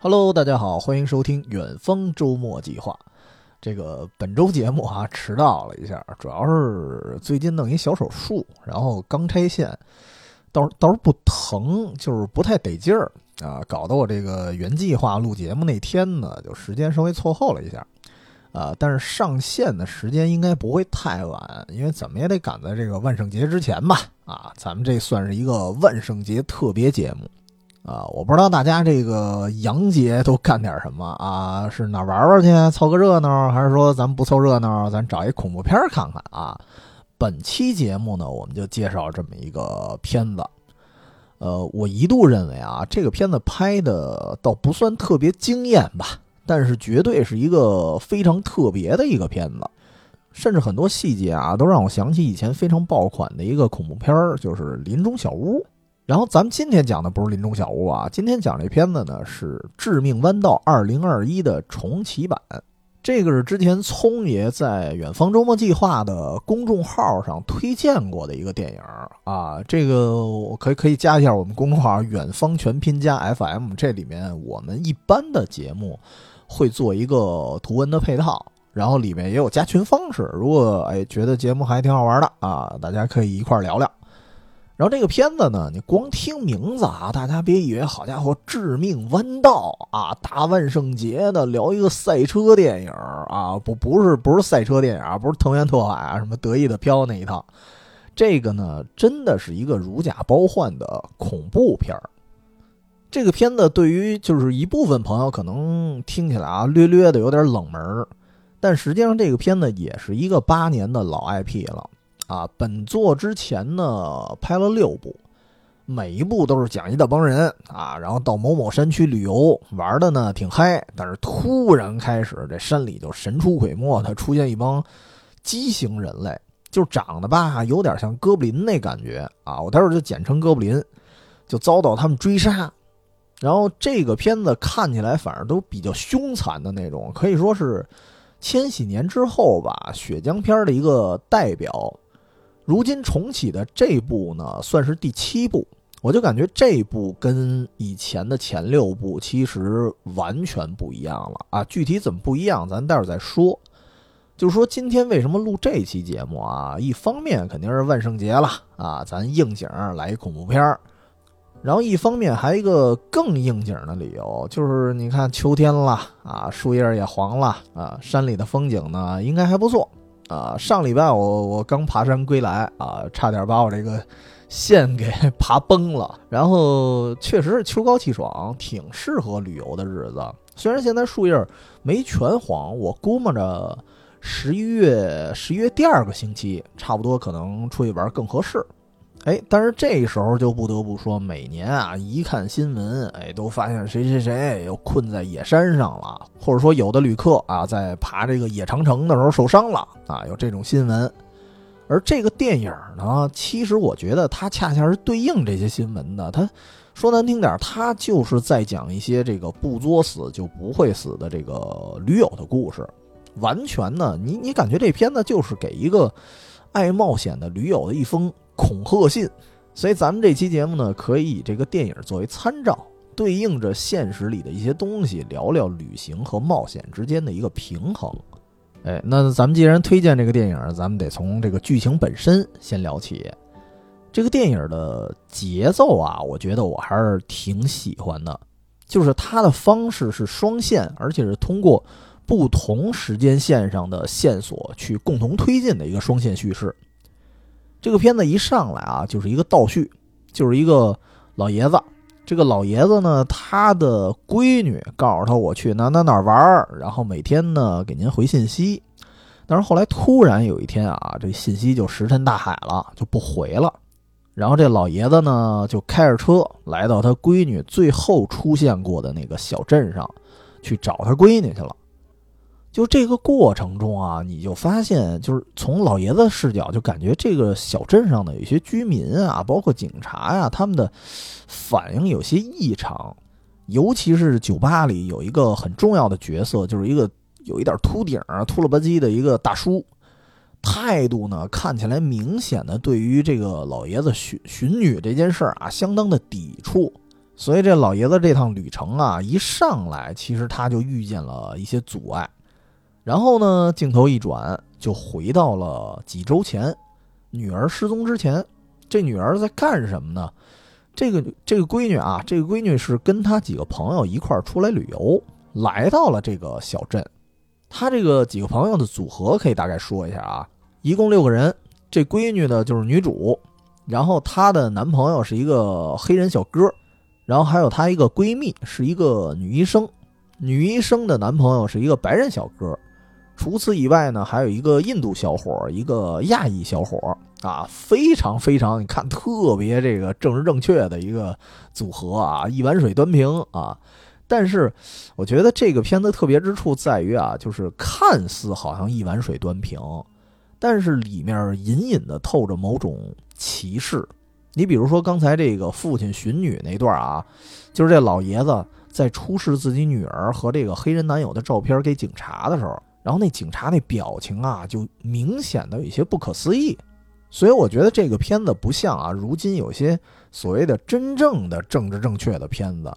Hello，大家好，欢迎收听远方周末计划。这个本周节目啊，迟到了一下，主要是最近弄一小手术，然后刚拆线，倒倒是不疼，就是不太得劲儿啊，搞得我这个原计划录节目那天呢，就时间稍微错后了一下啊。但是上线的时间应该不会太晚，因为怎么也得赶在这个万圣节之前吧？啊，咱们这算是一个万圣节特别节目。啊，我不知道大家这个洋节都干点什么啊？是哪玩玩去凑个热闹，还是说咱不凑热闹，咱找一恐怖片看看啊？本期节目呢，我们就介绍这么一个片子。呃，我一度认为啊，这个片子拍的倒不算特别惊艳吧，但是绝对是一个非常特别的一个片子，甚至很多细节啊，都让我想起以前非常爆款的一个恐怖片就是《林中小屋》。然后咱们今天讲的不是林中小屋啊，今天讲这片子呢是《致命弯道二零二一》的重启版。这个是之前聪爷在远方周末计划的公众号上推荐过的一个电影啊。这个我可以可以加一下我们公众号“远方全拼加 FM”，这里面我们一般的节目会做一个图文的配套，然后里面也有加群方式。如果哎觉得节目还挺好玩的啊，大家可以一块聊聊。然后这个片子呢，你光听名字啊，大家别以为好家伙，致命弯道啊，大万圣节的聊一个赛车电影啊，不不是不是赛车电影啊，不是藤原拓海啊，什么得意的飘那一套，这个呢，真的是一个如假包换的恐怖片儿。这个片子对于就是一部分朋友可能听起来啊，略略的有点冷门，但实际上这个片子也是一个八年的老 IP 了。啊，本作之前呢拍了六部，每一部都是讲一大帮人啊，然后到某某山区旅游玩的呢挺嗨，但是突然开始这山里就神出鬼没的出现一帮畸形人类，就长得吧有点像哥布林那感觉啊，我待会儿就简称哥布林，就遭到他们追杀，然后这个片子看起来反而都比较凶残的那种，可以说是千禧年之后吧血浆片的一个代表。如今重启的这部呢，算是第七部，我就感觉这部跟以前的前六部其实完全不一样了啊！具体怎么不一样，咱待会儿再说。就是说，今天为什么录这期节目啊？一方面肯定是万圣节了啊，咱应景来一恐怖片儿；然后一方面还一个更应景的理由，就是你看秋天了啊，树叶也黄了啊，山里的风景呢应该还不错。啊，上礼拜我我刚爬山归来啊，差点把我这个线给 爬崩了。然后确实是秋高气爽，挺适合旅游的日子。虽然现在树叶没全黄，我估摸着十一月十一月第二个星期差不多可能出去玩更合适。哎，但是这时候就不得不说，每年啊，一看新闻，哎，都发现谁谁谁又困在野山上了，或者说有的旅客啊，在爬这个野长城的时候受伤了啊，有这种新闻。而这个电影呢，其实我觉得它恰恰是对应这些新闻的。它说难听点，它就是在讲一些这个不作死就不会死的这个驴友的故事。完全呢，你你感觉这片子就是给一个爱冒险的驴友的一封。恐吓信，所以咱们这期节目呢，可以以这个电影作为参照，对应着现实里的一些东西，聊聊旅行和冒险之间的一个平衡。哎，那咱们既然推荐这个电影，咱们得从这个剧情本身先聊起。这个电影的节奏啊，我觉得我还是挺喜欢的，就是它的方式是双线，而且是通过不同时间线上的线索去共同推进的一个双线叙事。这个片子一上来啊，就是一个倒叙，就是一个老爷子。这个老爷子呢，他的闺女告诉他我去哪哪哪玩然后每天呢给您回信息。但是后来突然有一天啊，这信息就石沉大海了，就不回了。然后这老爷子呢就开着车来到他闺女最后出现过的那个小镇上，去找他闺女去了。就这个过程中啊，你就发现，就是从老爷子视角，就感觉这个小镇上的有些居民啊，包括警察呀，他们的反应有些异常。尤其是酒吧里有一个很重要的角色，就是一个有一点秃顶、秃了吧唧的一个大叔，态度呢看起来明显的对于这个老爷子寻寻女这件事儿啊，相当的抵触。所以这老爷子这趟旅程啊，一上来其实他就遇见了一些阻碍。然后呢，镜头一转，就回到了几周前，女儿失踪之前，这女儿在干什么呢？这个这个闺女啊，这个闺女是跟她几个朋友一块儿出来旅游，来到了这个小镇。她这个几个朋友的组合可以大概说一下啊，一共六个人。这闺女呢就是女主，然后她的男朋友是一个黑人小哥，然后还有她一个闺蜜是一个女医生，女医生的男朋友是一个白人小哥。除此以外呢，还有一个印度小伙，一个亚裔小伙啊，非常非常，你看特别这个政治正确的一个组合啊，一碗水端平啊。但是我觉得这个片子特别之处在于啊，就是看似好像一碗水端平，但是里面隐隐的透着某种歧视。你比如说刚才这个父亲寻女那段啊，就是这老爷子在出示自己女儿和这个黑人男友的照片给警察的时候。然后那警察那表情啊，就明显的有些不可思议，所以我觉得这个片子不像啊，如今有些所谓的真正的政治正确的片子，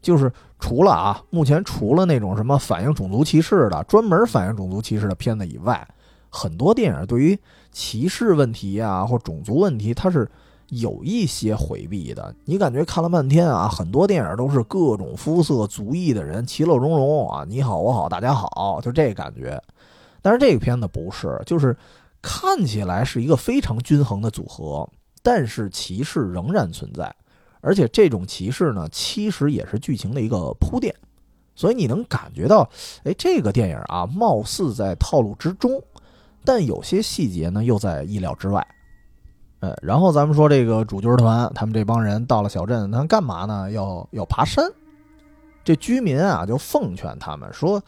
就是除了啊，目前除了那种什么反映种族歧视的、专门反映种族歧视的片子以外，很多电影对于歧视问题啊或种族问题，它是。有一些回避的，你感觉看了半天啊，很多电影都是各种肤色、族裔的人其乐融融啊，你好我好大家好，就这感觉。但是这个片子不是，就是看起来是一个非常均衡的组合，但是歧视仍然存在，而且这种歧视呢，其实也是剧情的一个铺垫，所以你能感觉到，哎，这个电影啊，貌似在套路之中，但有些细节呢，又在意料之外。呃，然后咱们说这个主角团，他们这帮人到了小镇，他干嘛呢？要要爬山。这居民啊，就奉劝他们说，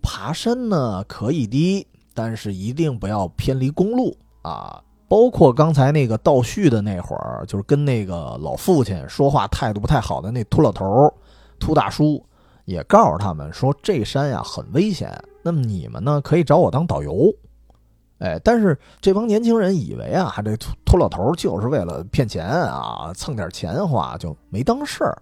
爬山呢可以的，但是一定不要偏离公路啊。包括刚才那个倒叙的那会儿，就是跟那个老父亲说话态度不太好的那秃老头秃大叔，也告诉他们说，这山呀很危险。那么你们呢，可以找我当导游。哎，但是这帮年轻人以为啊，这秃秃老头就是为了骗钱啊，蹭点钱花，就没当事儿。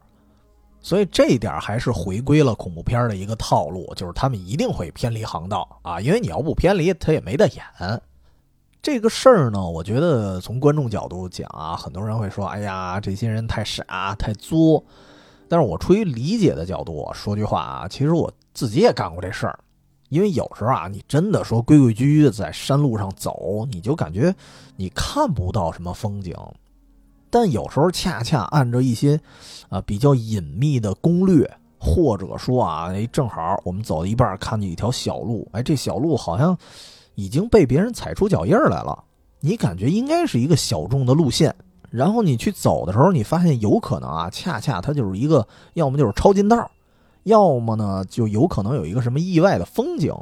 所以这一点还是回归了恐怖片的一个套路，就是他们一定会偏离航道啊，因为你要不偏离，他也没得演。这个事儿呢，我觉得从观众角度讲啊，很多人会说，哎呀，这些人太傻太作。但是我出于理解的角度我说句话啊，其实我自己也干过这事儿。因为有时候啊，你真的说规规矩矩的在山路上走，你就感觉你看不到什么风景。但有时候恰恰按照一些啊比较隐秘的攻略，或者说啊，哎，正好我们走到一半看见一条小路，哎，这小路好像已经被别人踩出脚印来了，你感觉应该是一个小众的路线。然后你去走的时候，你发现有可能啊，恰恰它就是一个，要么就是抄近道。要么呢，就有可能有一个什么意外的风景。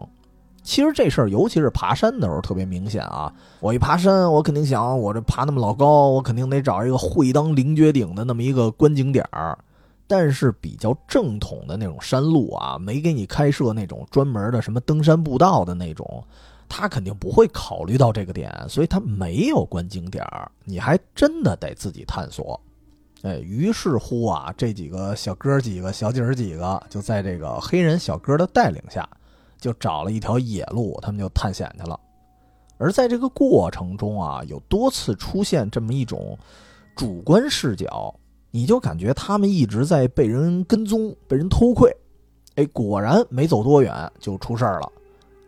其实这事儿，尤其是爬山的时候特别明显啊。我一爬山，我肯定想，我这爬那么老高，我肯定得找一个会当凌绝顶的那么一个观景点儿。但是比较正统的那种山路啊，没给你开设那种专门的什么登山步道的那种，他肯定不会考虑到这个点，所以他没有观景点儿，你还真的得自己探索。哎，于是乎啊，这几个小哥几个、小姐儿几个，就在这个黑人小哥的带领下，就找了一条野路，他们就探险去了。而在这个过程中啊，有多次出现这么一种主观视角，你就感觉他们一直在被人跟踪、被人偷窥。哎，果然没走多远就出事儿了。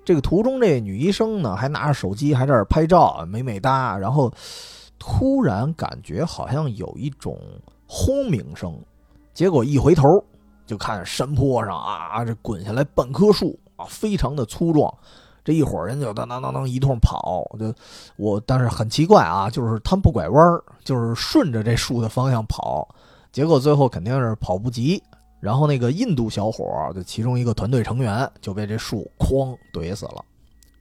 这个途中，这女医生呢，还拿着手机还在这拍照，美美哒，然后。突然感觉好像有一种轰鸣声，结果一回头就看山坡上啊，这滚下来半棵树啊，非常的粗壮。这一伙人就当当当当一通跑，就我但是很奇怪啊，就是他们不拐弯就是顺着这树的方向跑，结果最后肯定是跑不及。然后那个印度小伙就其中一个团队成员就被这树哐怼死了。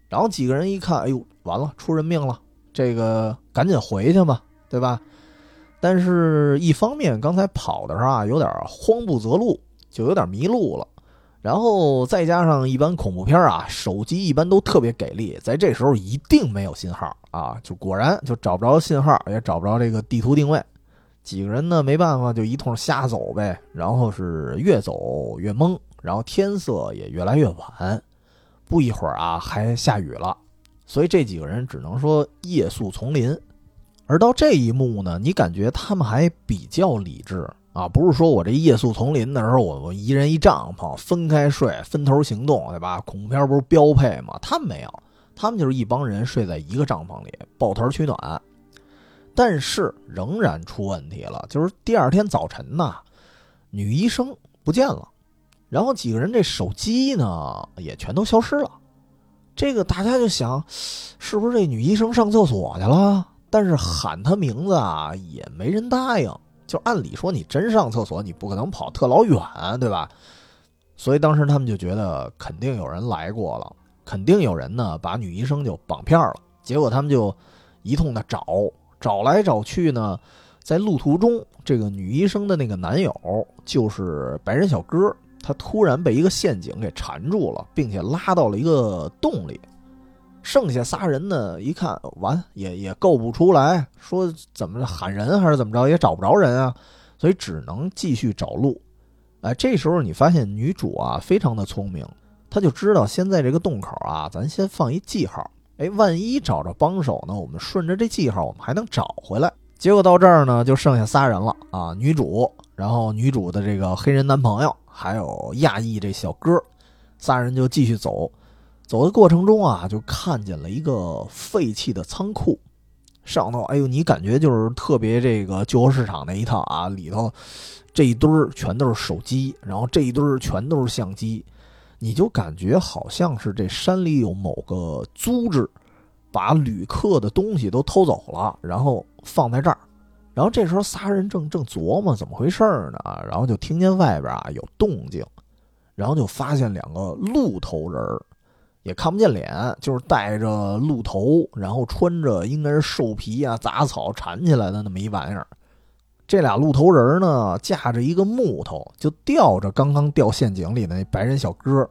然后几个人一看，哎呦，完了，出人命了。这个赶紧回去嘛，对吧？但是，一方面刚才跑的时候啊，有点慌不择路，就有点迷路了。然后再加上一般恐怖片啊，手机一般都特别给力，在这时候一定没有信号啊，就果然就找不着信号，也找不着这个地图定位。几个人呢没办法就一通瞎走呗，然后是越走越懵，然后天色也越来越晚，不一会儿啊还下雨了，所以这几个人只能说夜宿丛林。而到这一幕呢，你感觉他们还比较理智啊，不是说我这夜宿丛林的时候，我我一人一帐篷分开睡，分头行动，对吧？恐怖片不是标配吗？他们没有，他们就是一帮人睡在一个帐篷里，抱团取暖。但是仍然出问题了，就是第二天早晨呢，女医生不见了，然后几个人这手机呢也全都消失了。这个大家就想，是不是这女医生上厕所去了？但是喊他名字啊也没人答应。就按理说你真上厕所，你不可能跑特老远，对吧？所以当时他们就觉得肯定有人来过了，肯定有人呢把女医生就绑票了。结果他们就一通的找。找来找去呢，在路途中，这个女医生的那个男友就是白人小哥，他突然被一个陷阱给缠住了，并且拉到了一个洞里。剩下仨人呢，一看完也也够不出来，说怎么喊人还是怎么着，也找不着人啊，所以只能继续找路。哎，这时候你发现女主啊非常的聪明，她就知道先在这个洞口啊，咱先放一记号。哎，万一找着帮手呢？我们顺着这记号，我们还能找回来。结果到这儿呢，就剩下仨人了啊，女主，然后女主的这个黑人男朋友，还有亚裔这小哥，仨人就继续走。走的过程中啊，就看见了一个废弃的仓库，上头，哎呦，你感觉就是特别这个旧货市场那一套啊，里头这一堆儿全都是手机，然后这一堆儿全都是相机。你就感觉好像是这山里有某个租织，把旅客的东西都偷走了，然后放在这儿。然后这时候仨人正正琢磨怎么回事呢，然后就听见外边啊有动静，然后就发现两个鹿头人儿，也看不见脸，就是戴着鹿头，然后穿着应该是兽皮啊杂草缠起来的那么一玩意儿。这俩鹿头人呢，架着一个木头，就吊着刚刚掉陷阱里的那白人小哥，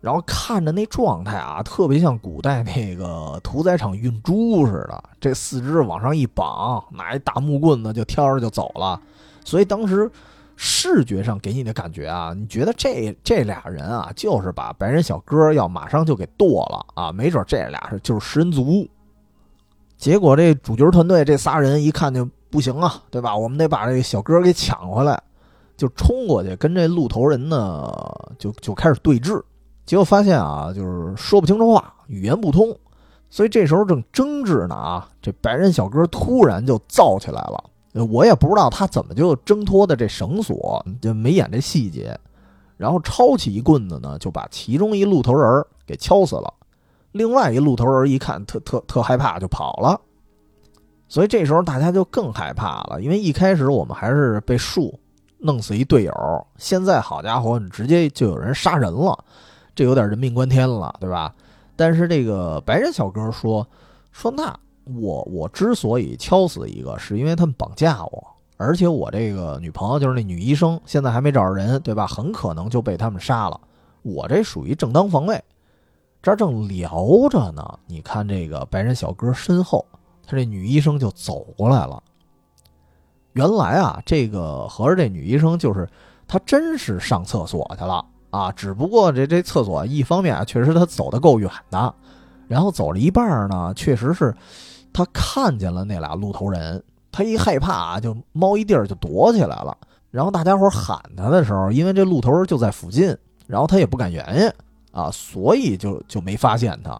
然后看着那状态啊，特别像古代那个屠宰场运猪似的。这四肢往上一绑，拿一大木棍子就挑着就走了。所以当时视觉上给你的感觉啊，你觉得这这俩人啊，就是把白人小哥要马上就给剁了啊，没准这俩是就是食人族。结果这主角团队这仨人一看就。不行啊，对吧？我们得把这个小哥给抢回来，就冲过去跟这鹿头人呢，就就开始对峙。结果发现啊，就是说不清楚话，语言不通。所以这时候正争执呢啊，这白人小哥突然就燥起来了。我也不知道他怎么就挣脱的这绳索，就没演这细节。然后抄起一棍子呢，就把其中一鹿头人给敲死了。另外一鹿头人一看，特特特害怕，就跑了。所以这时候大家就更害怕了，因为一开始我们还是被树弄死一队友，现在好家伙，你直接就有人杀人了，这有点人命关天了，对吧？但是这个白人小哥说说，那我我之所以敲死一个，是因为他们绑架我，而且我这个女朋友就是那女医生，现在还没找着人，对吧？很可能就被他们杀了，我这属于正当防卫。这正聊着呢，你看这个白人小哥身后。他这女医生就走过来了。原来啊，这个合着这女医生就是她，真是上厕所去了啊！只不过这这厕所一方面确实她走的够远的，然后走了一半呢，确实是他看见了那俩鹿头人，他一害怕啊就猫一地儿就躲起来了。然后大家伙喊他的时候，因为这鹿头就在附近，然后他也不敢原因啊，所以就就没发现他。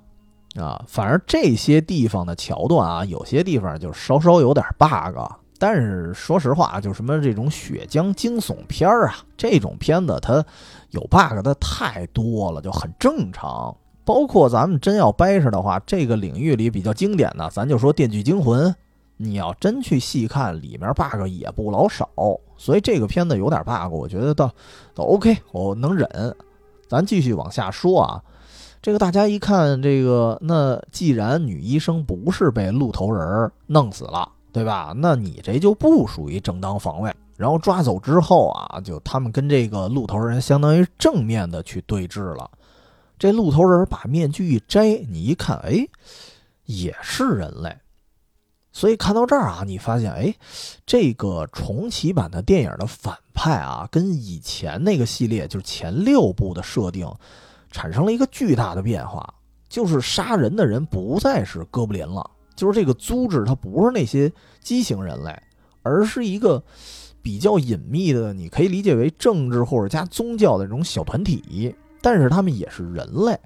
啊，反正这些地方的桥段啊，有些地方就稍稍有点 bug，但是说实话，就什么这种血浆惊悚片儿啊，这种片子它有 bug 的太多了，就很正常。包括咱们真要掰扯的话，这个领域里比较经典的，咱就说《电锯惊魂》，你要真去细看，里面 bug 也不老少。所以这个片子有点 bug，我觉得倒倒 OK，我能忍。咱继续往下说啊。这个大家一看，这个那既然女医生不是被鹿头人弄死了，对吧？那你这就不属于正当防卫。然后抓走之后啊，就他们跟这个鹿头人相当于正面的去对峙了。这鹿头人把面具一摘，你一看，哎，也是人类。所以看到这儿啊，你发现，哎，这个重启版的电影的反派啊，跟以前那个系列就是前六部的设定，产生了一个巨大的变化，就是杀人的人不再是哥布林了，就是这个组织它不是那些畸形人类，而是一个比较隐秘的，你可以理解为政治或者加宗教的这种小团体，但是他们也是人类，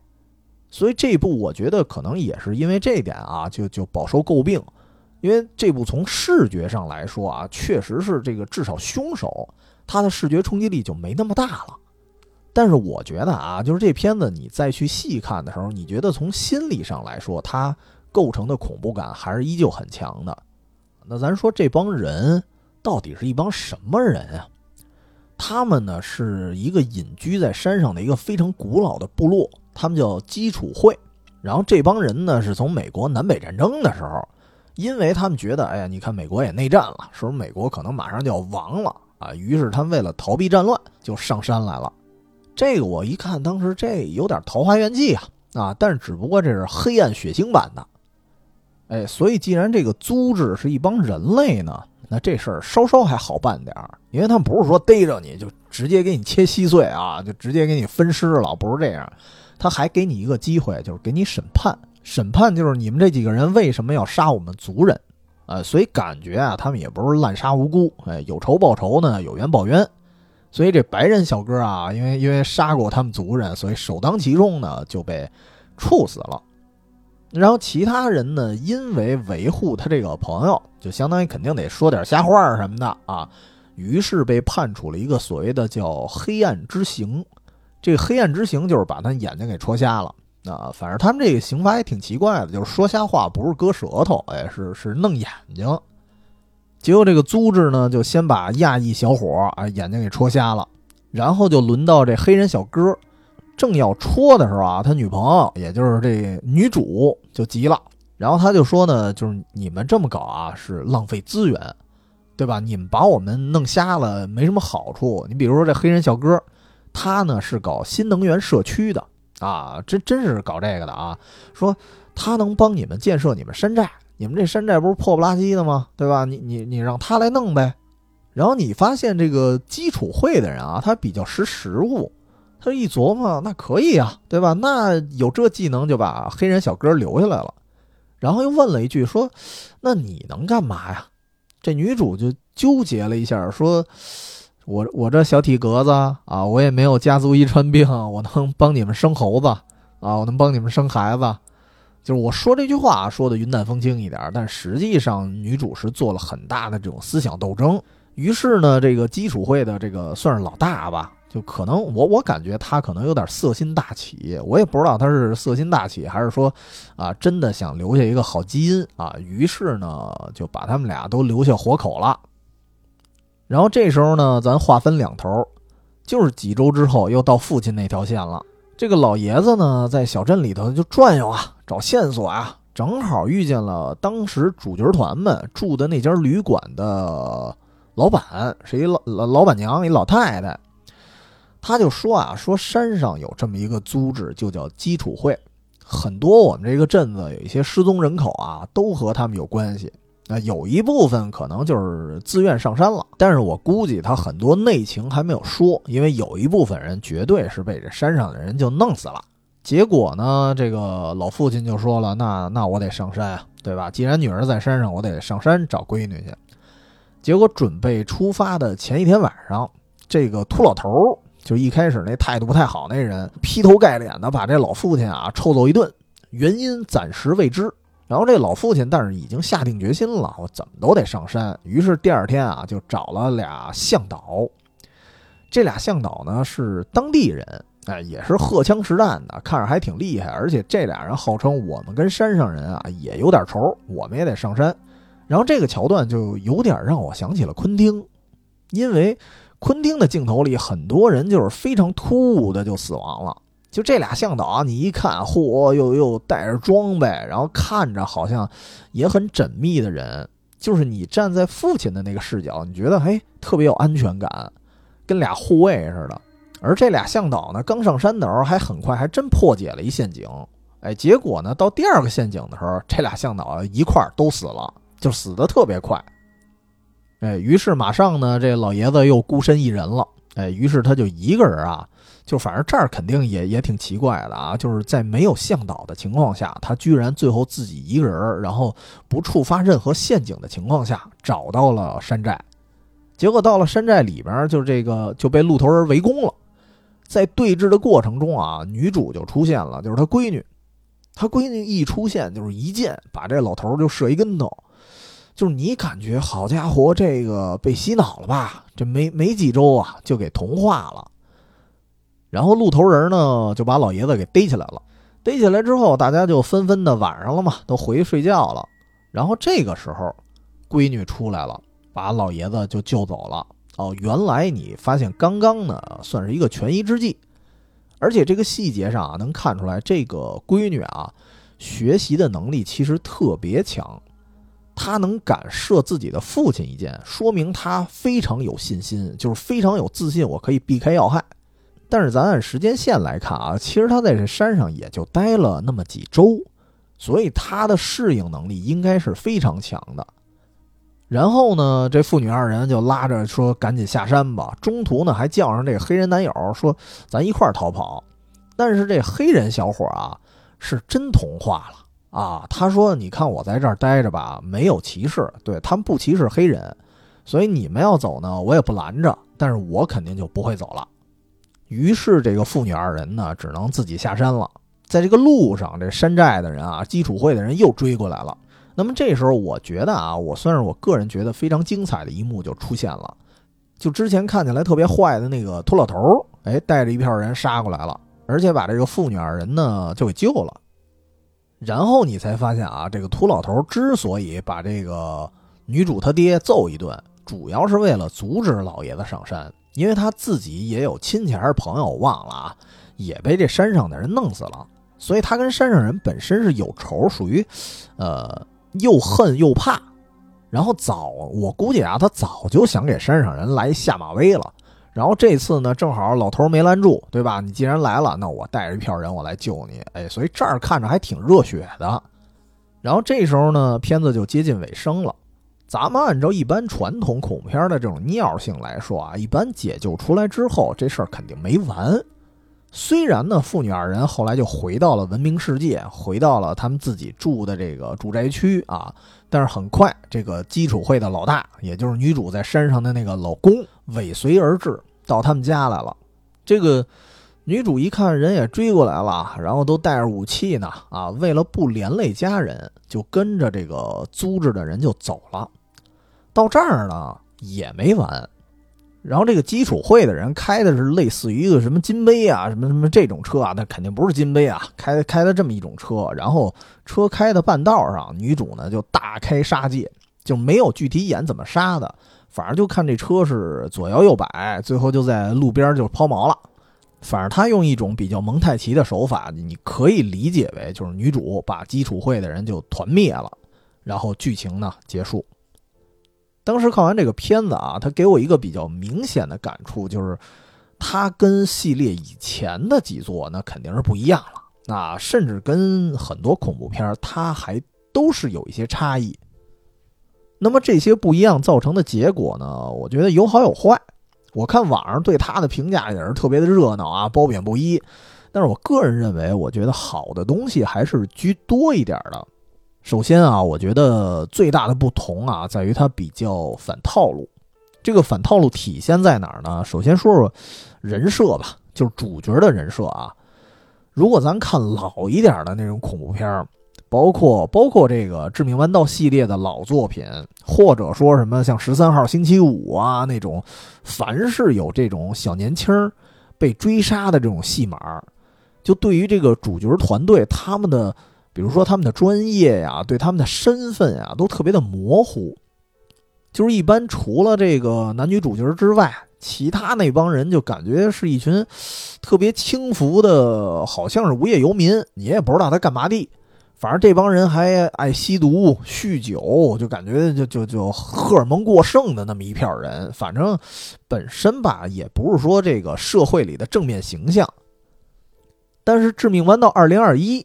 所以这部我觉得可能也是因为这一点啊，就就饱受诟病。因为这部从视觉上来说啊，确实是这个至少凶手他的视觉冲击力就没那么大了。但是我觉得啊，就是这片子你再去细看的时候，你觉得从心理上来说，它构成的恐怖感还是依旧很强的。那咱说这帮人到底是一帮什么人啊？他们呢是一个隐居在山上的一个非常古老的部落，他们叫基础会。然后这帮人呢是从美国南北战争的时候。因为他们觉得，哎呀，你看美国也内战了，是不是美国可能马上就要亡了啊？于是他为了逃避战乱，就上山来了。这个我一看，当时这有点《桃花源记》啊啊！但是只不过这是黑暗血腥版的。哎，所以既然这个租制是一帮人类呢，那这事儿稍稍还好办点儿，因为他们不是说逮着你就直接给你切稀碎啊，就直接给你分尸了，不是这样，他还给你一个机会，就是给你审判。审判就是你们这几个人为什么要杀我们族人，呃，所以感觉啊，他们也不是滥杀无辜，哎，有仇报仇呢，有冤报冤。所以这白人小哥啊，因为因为杀过他们族人，所以首当其冲呢就被处死了。然后其他人呢，因为维护他这个朋友，就相当于肯定得说点瞎话什么的啊，于是被判处了一个所谓的叫黑暗之刑。这个黑暗之刑就是把他眼睛给戳瞎了。啊，反正他们这个刑罚也挺奇怪的，就是说瞎话不是割舌头，哎，是是弄眼睛。结果这个租制呢，就先把亚裔小伙啊眼睛给戳瞎了，然后就轮到这黑人小哥，正要戳的时候啊，他女朋友也就是这女主就急了，然后他就说呢，就是你们这么搞啊是浪费资源，对吧？你们把我们弄瞎了没什么好处。你比如说这黑人小哥，他呢是搞新能源社区的。啊，真真是搞这个的啊！说他能帮你们建设你们山寨，你们这山寨不是破不拉几的吗？对吧？你你你让他来弄呗。然后你发现这个基础会的人啊，他比较识时务，他一琢磨，那可以啊，对吧？那有这技能就把黑人小哥留下来了。然后又问了一句，说：“那你能干嘛呀？”这女主就纠结了一下，说。我我这小体格子啊，我也没有家族遗传病，我能帮你们生猴子啊，我能帮你们生孩子。就是我说这句话说的云淡风轻一点，但实际上女主是做了很大的这种思想斗争。于是呢，这个基础会的这个算是老大吧，就可能我我感觉他可能有点色心大起，我也不知道他是色心大起还是说啊真的想留下一个好基因啊。于是呢，就把他们俩都留下活口了。然后这时候呢，咱划分两头，就是几周之后又到父亲那条线了。这个老爷子呢，在小镇里头就转悠啊，找线索啊，正好遇见了当时主角团们住的那家旅馆的老板，是一老老老板娘，一老太太。他就说啊，说山上有这么一个组织，就叫基础会，很多我们这个镇子有一些失踪人口啊，都和他们有关系。那有一部分可能就是自愿上山了，但是我估计他很多内情还没有说，因为有一部分人绝对是被这山上的人就弄死了。结果呢，这个老父亲就说了：“那那我得上山啊，对吧？既然女儿在山上，我得上山找闺女去。”结果准备出发的前一天晚上，这个秃老头就一开始那态度不太好，那人劈头盖脸的把这老父亲啊臭揍一顿，原因暂时未知。然后这老父亲，但是已经下定决心了，我怎么都得上山。于是第二天啊，就找了俩向导。这俩向导呢是当地人，哎，也是荷枪实弹的，看着还挺厉害。而且这俩人号称我们跟山上人啊也有点仇，我们也得上山。然后这个桥段就有点让我想起了昆汀，因为昆汀的镜头里很多人就是非常突兀的就死亡了。就这俩向导啊，你一看，嚯，又又带着装备，然后看着好像也很缜密的人，就是你站在父亲的那个视角，你觉得哎特别有安全感，跟俩护卫似的。而这俩向导呢，刚上山的时候还很快还真破解了一陷阱，哎，结果呢到第二个陷阱的时候，这俩向导一块儿都死了，就死的特别快。哎，于是马上呢，这老爷子又孤身一人了。哎，于是他就一个人啊，就反正这儿肯定也也挺奇怪的啊，就是在没有向导的情况下，他居然最后自己一个人，然后不触发任何陷阱的情况下找到了山寨。结果到了山寨里边，就这个就被鹿头人围攻了。在对峙的过程中啊，女主就出现了，就是她闺女。她闺女一出现，就是一箭把这老头就射一跟头。就是你感觉好家伙，这个被洗脑了吧？这没没几周啊，就给同化了。然后鹿头人呢，就把老爷子给逮起来了。逮起来之后，大家就纷纷的晚上了嘛，都回去睡觉了。然后这个时候，闺女出来了。把老爷子就救走了哦，原来你发现刚刚呢，算是一个权宜之计，而且这个细节上啊，能看出来这个闺女啊，学习的能力其实特别强，他能敢射自己的父亲一箭，说明他非常有信心，就是非常有自信，我可以避开要害。但是咱按时间线来看啊，其实他在这山上也就待了那么几周，所以他的适应能力应该是非常强的。然后呢，这父女二人就拉着说：“赶紧下山吧。”中途呢，还叫上这个黑人男友说：“咱一块儿逃跑。”但是这黑人小伙啊，是真同化了啊！他说：“你看我在这儿待着吧，没有歧视，对他们不歧视黑人，所以你们要走呢，我也不拦着，但是我肯定就不会走了。”于是这个父女二人呢，只能自己下山了。在这个路上，这山寨的人啊，基础会的人又追过来了。那么这时候，我觉得啊，我算是我个人觉得非常精彩的一幕就出现了。就之前看起来特别坏的那个秃老头儿，哎，带着一票人杀过来了，而且把这个父女二人呢就给救了。然后你才发现啊，这个秃老头之所以把这个女主他爹揍一顿，主要是为了阻止老爷子上山，因为他自己也有亲戚还是朋友，忘了啊，也被这山上的人弄死了，所以他跟山上人本身是有仇，属于，呃。又恨又怕，然后早我估计啊，他早就想给山上人来下马威了。然后这次呢，正好老头没拦住，对吧？你既然来了，那我带着一票人，我来救你。哎，所以这儿看着还挺热血的。然后这时候呢，片子就接近尾声了。咱们按照一般传统恐怖片的这种尿性来说啊，一般解救出来之后，这事儿肯定没完。虽然呢，父女二人后来就回到了文明世界，回到了他们自己住的这个住宅区啊，但是很快，这个基础会的老大，也就是女主在山上的那个老公，尾随而至，到他们家来了。这个女主一看人也追过来了，然后都带着武器呢，啊，为了不连累家人，就跟着这个租着的人就走了。到这儿呢，也没完。然后这个基础会的人开的是类似于一个什么金杯啊，什么什么这种车啊，那肯定不是金杯啊，开开的这么一种车。然后车开的半道上，女主呢就大开杀戒，就没有具体演怎么杀的，反正就看这车是左摇右摆，最后就在路边就抛锚了。反正他用一种比较蒙太奇的手法，你可以理解为就是女主把基础会的人就团灭了，然后剧情呢结束。当时看完这个片子啊，他给我一个比较明显的感触，就是它跟系列以前的几座那肯定是不一样了那，甚至跟很多恐怖片它还都是有一些差异。那么这些不一样造成的结果呢，我觉得有好有坏。我看网上对他的评价也是特别的热闹啊，褒贬不一。但是我个人认为，我觉得好的东西还是居多一点的。首先啊，我觉得最大的不同啊，在于它比较反套路。这个反套路体现在哪儿呢？首先说说人设吧，就是主角的人设啊。如果咱看老一点的那种恐怖片儿包括包括这个《致命弯道》系列的老作品，或者说什么像《十三号星期五》啊那种，凡是有这种小年轻被追杀的这种戏码，就对于这个主角团队他们的。比如说他们的专业呀，对他们的身份呀，都特别的模糊。就是一般除了这个男女主角之外，其他那帮人就感觉是一群特别轻浮的，好像是无业游民，你也不知道他干嘛的。反正这帮人还爱吸毒、酗酒，就感觉就就就荷尔蒙过剩的那么一票人。反正本身吧，也不是说这个社会里的正面形象。但是《致命弯道二零二一》。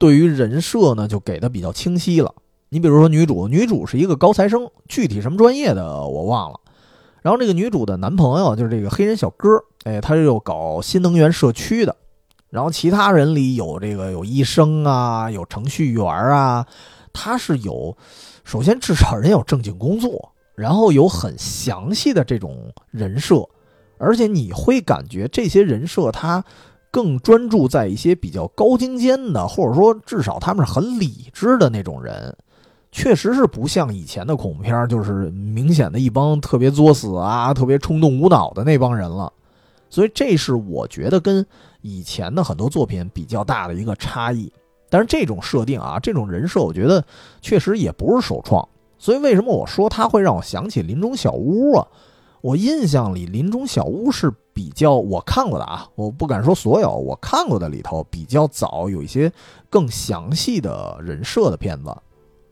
对于人设呢，就给的比较清晰了。你比如说女主，女主是一个高材生，具体什么专业的我忘了。然后这个女主的男朋友就是这个黑人小哥，哎，他又搞新能源社区的。然后其他人里有这个有医生啊，有程序员啊，他是有，首先至少人有正经工作，然后有很详细的这种人设，而且你会感觉这些人设他更专注在一些比较高精尖的，或者说至少他们是很理智的那种人，确实是不像以前的恐怖片，就是明显的一帮特别作死啊、特别冲动无脑的那帮人了。所以这是我觉得跟以前的很多作品比较大的一个差异。但是这种设定啊，这种人设，我觉得确实也不是首创。所以为什么我说它会让我想起《林中小屋》啊？我印象里《林中小屋》是比较我看过的啊，我不敢说所有我看过的里头比较早，有一些更详细的人设的片子。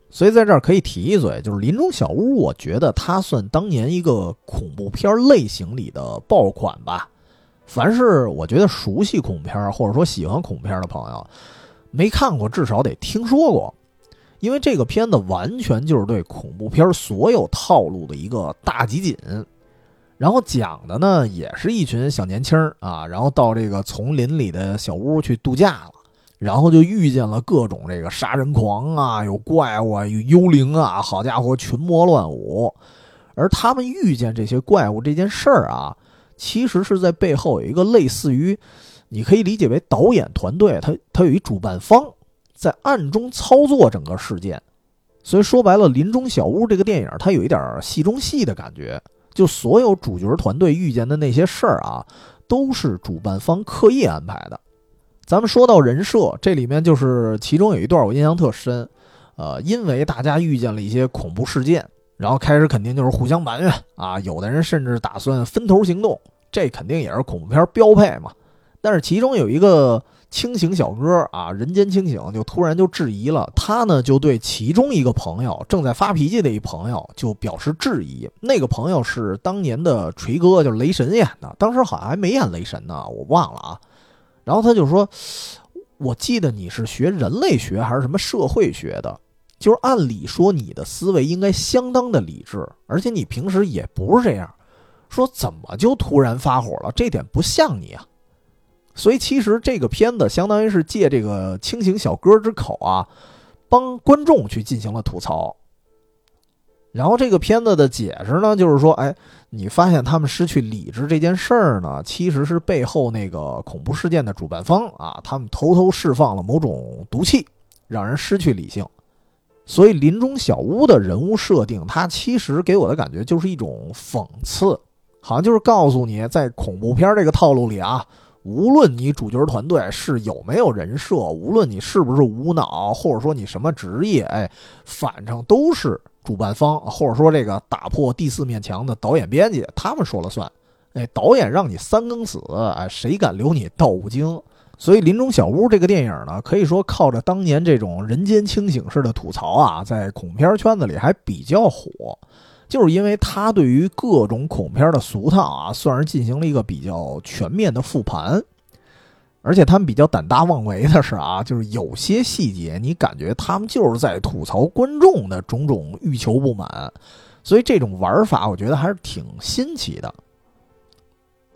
所以在这儿可以提一嘴，就是《林中小屋》，我觉得它算当年一个恐怖片类型里的爆款吧。凡是我觉得熟悉恐怖片或者说喜欢恐怖片的朋友，没看过至少得听说过，因为这个片子完全就是对恐怖片所有套路的一个大集锦。然后讲的呢，也是一群小年轻啊，然后到这个丛林里的小屋去度假了，然后就遇见了各种这个杀人狂啊，有怪物啊，有幽灵啊，好家伙，群魔乱舞。而他们遇见这些怪物这件事儿啊。其实是在背后有一个类似于，你可以理解为导演团队，他他有一主办方在暗中操作整个事件，所以说白了，《林中小屋》这个电影它有一点戏中戏的感觉，就所有主角团队遇见的那些事儿啊，都是主办方刻意安排的。咱们说到人设，这里面就是其中有一段我印象特深，呃，因为大家遇见了一些恐怖事件。然后开始肯定就是互相埋怨啊，有的人甚至打算分头行动，这肯定也是恐怖片标配嘛。但是其中有一个清醒小哥啊，人间清醒，就突然就质疑了。他呢就对其中一个朋友正在发脾气的一朋友就表示质疑。那个朋友是当年的锤哥，就是雷神演的，当时好像还没演雷神呢，我忘了啊。然后他就说：“我记得你是学人类学还是什么社会学的？”就是按理说，你的思维应该相当的理智，而且你平时也不是这样。说怎么就突然发火了？这点不像你啊。所以其实这个片子相当于是借这个清醒小哥之口啊，帮观众去进行了吐槽。然后这个片子的解释呢，就是说，哎，你发现他们失去理智这件事儿呢，其实是背后那个恐怖事件的主办方啊，他们偷偷释放了某种毒气，让人失去理性。所以林中小屋的人物设定，它其实给我的感觉就是一种讽刺，好像就是告诉你，在恐怖片这个套路里啊，无论你主角团队是有没有人设，无论你是不是无脑，或者说你什么职业，哎，反正都是主办方，或者说这个打破第四面墙的导演编辑他们说了算，哎，导演让你三更死，哎，谁敢留你到五更？所以《林中小屋》这个电影呢，可以说靠着当年这种人间清醒式的吐槽啊，在恐怖片圈子里还比较火，就是因为他对于各种恐怖片的俗套啊，算是进行了一个比较全面的复盘。而且他们比较胆大妄为的是啊，就是有些细节你感觉他们就是在吐槽观众的种种欲求不满，所以这种玩法我觉得还是挺新奇的。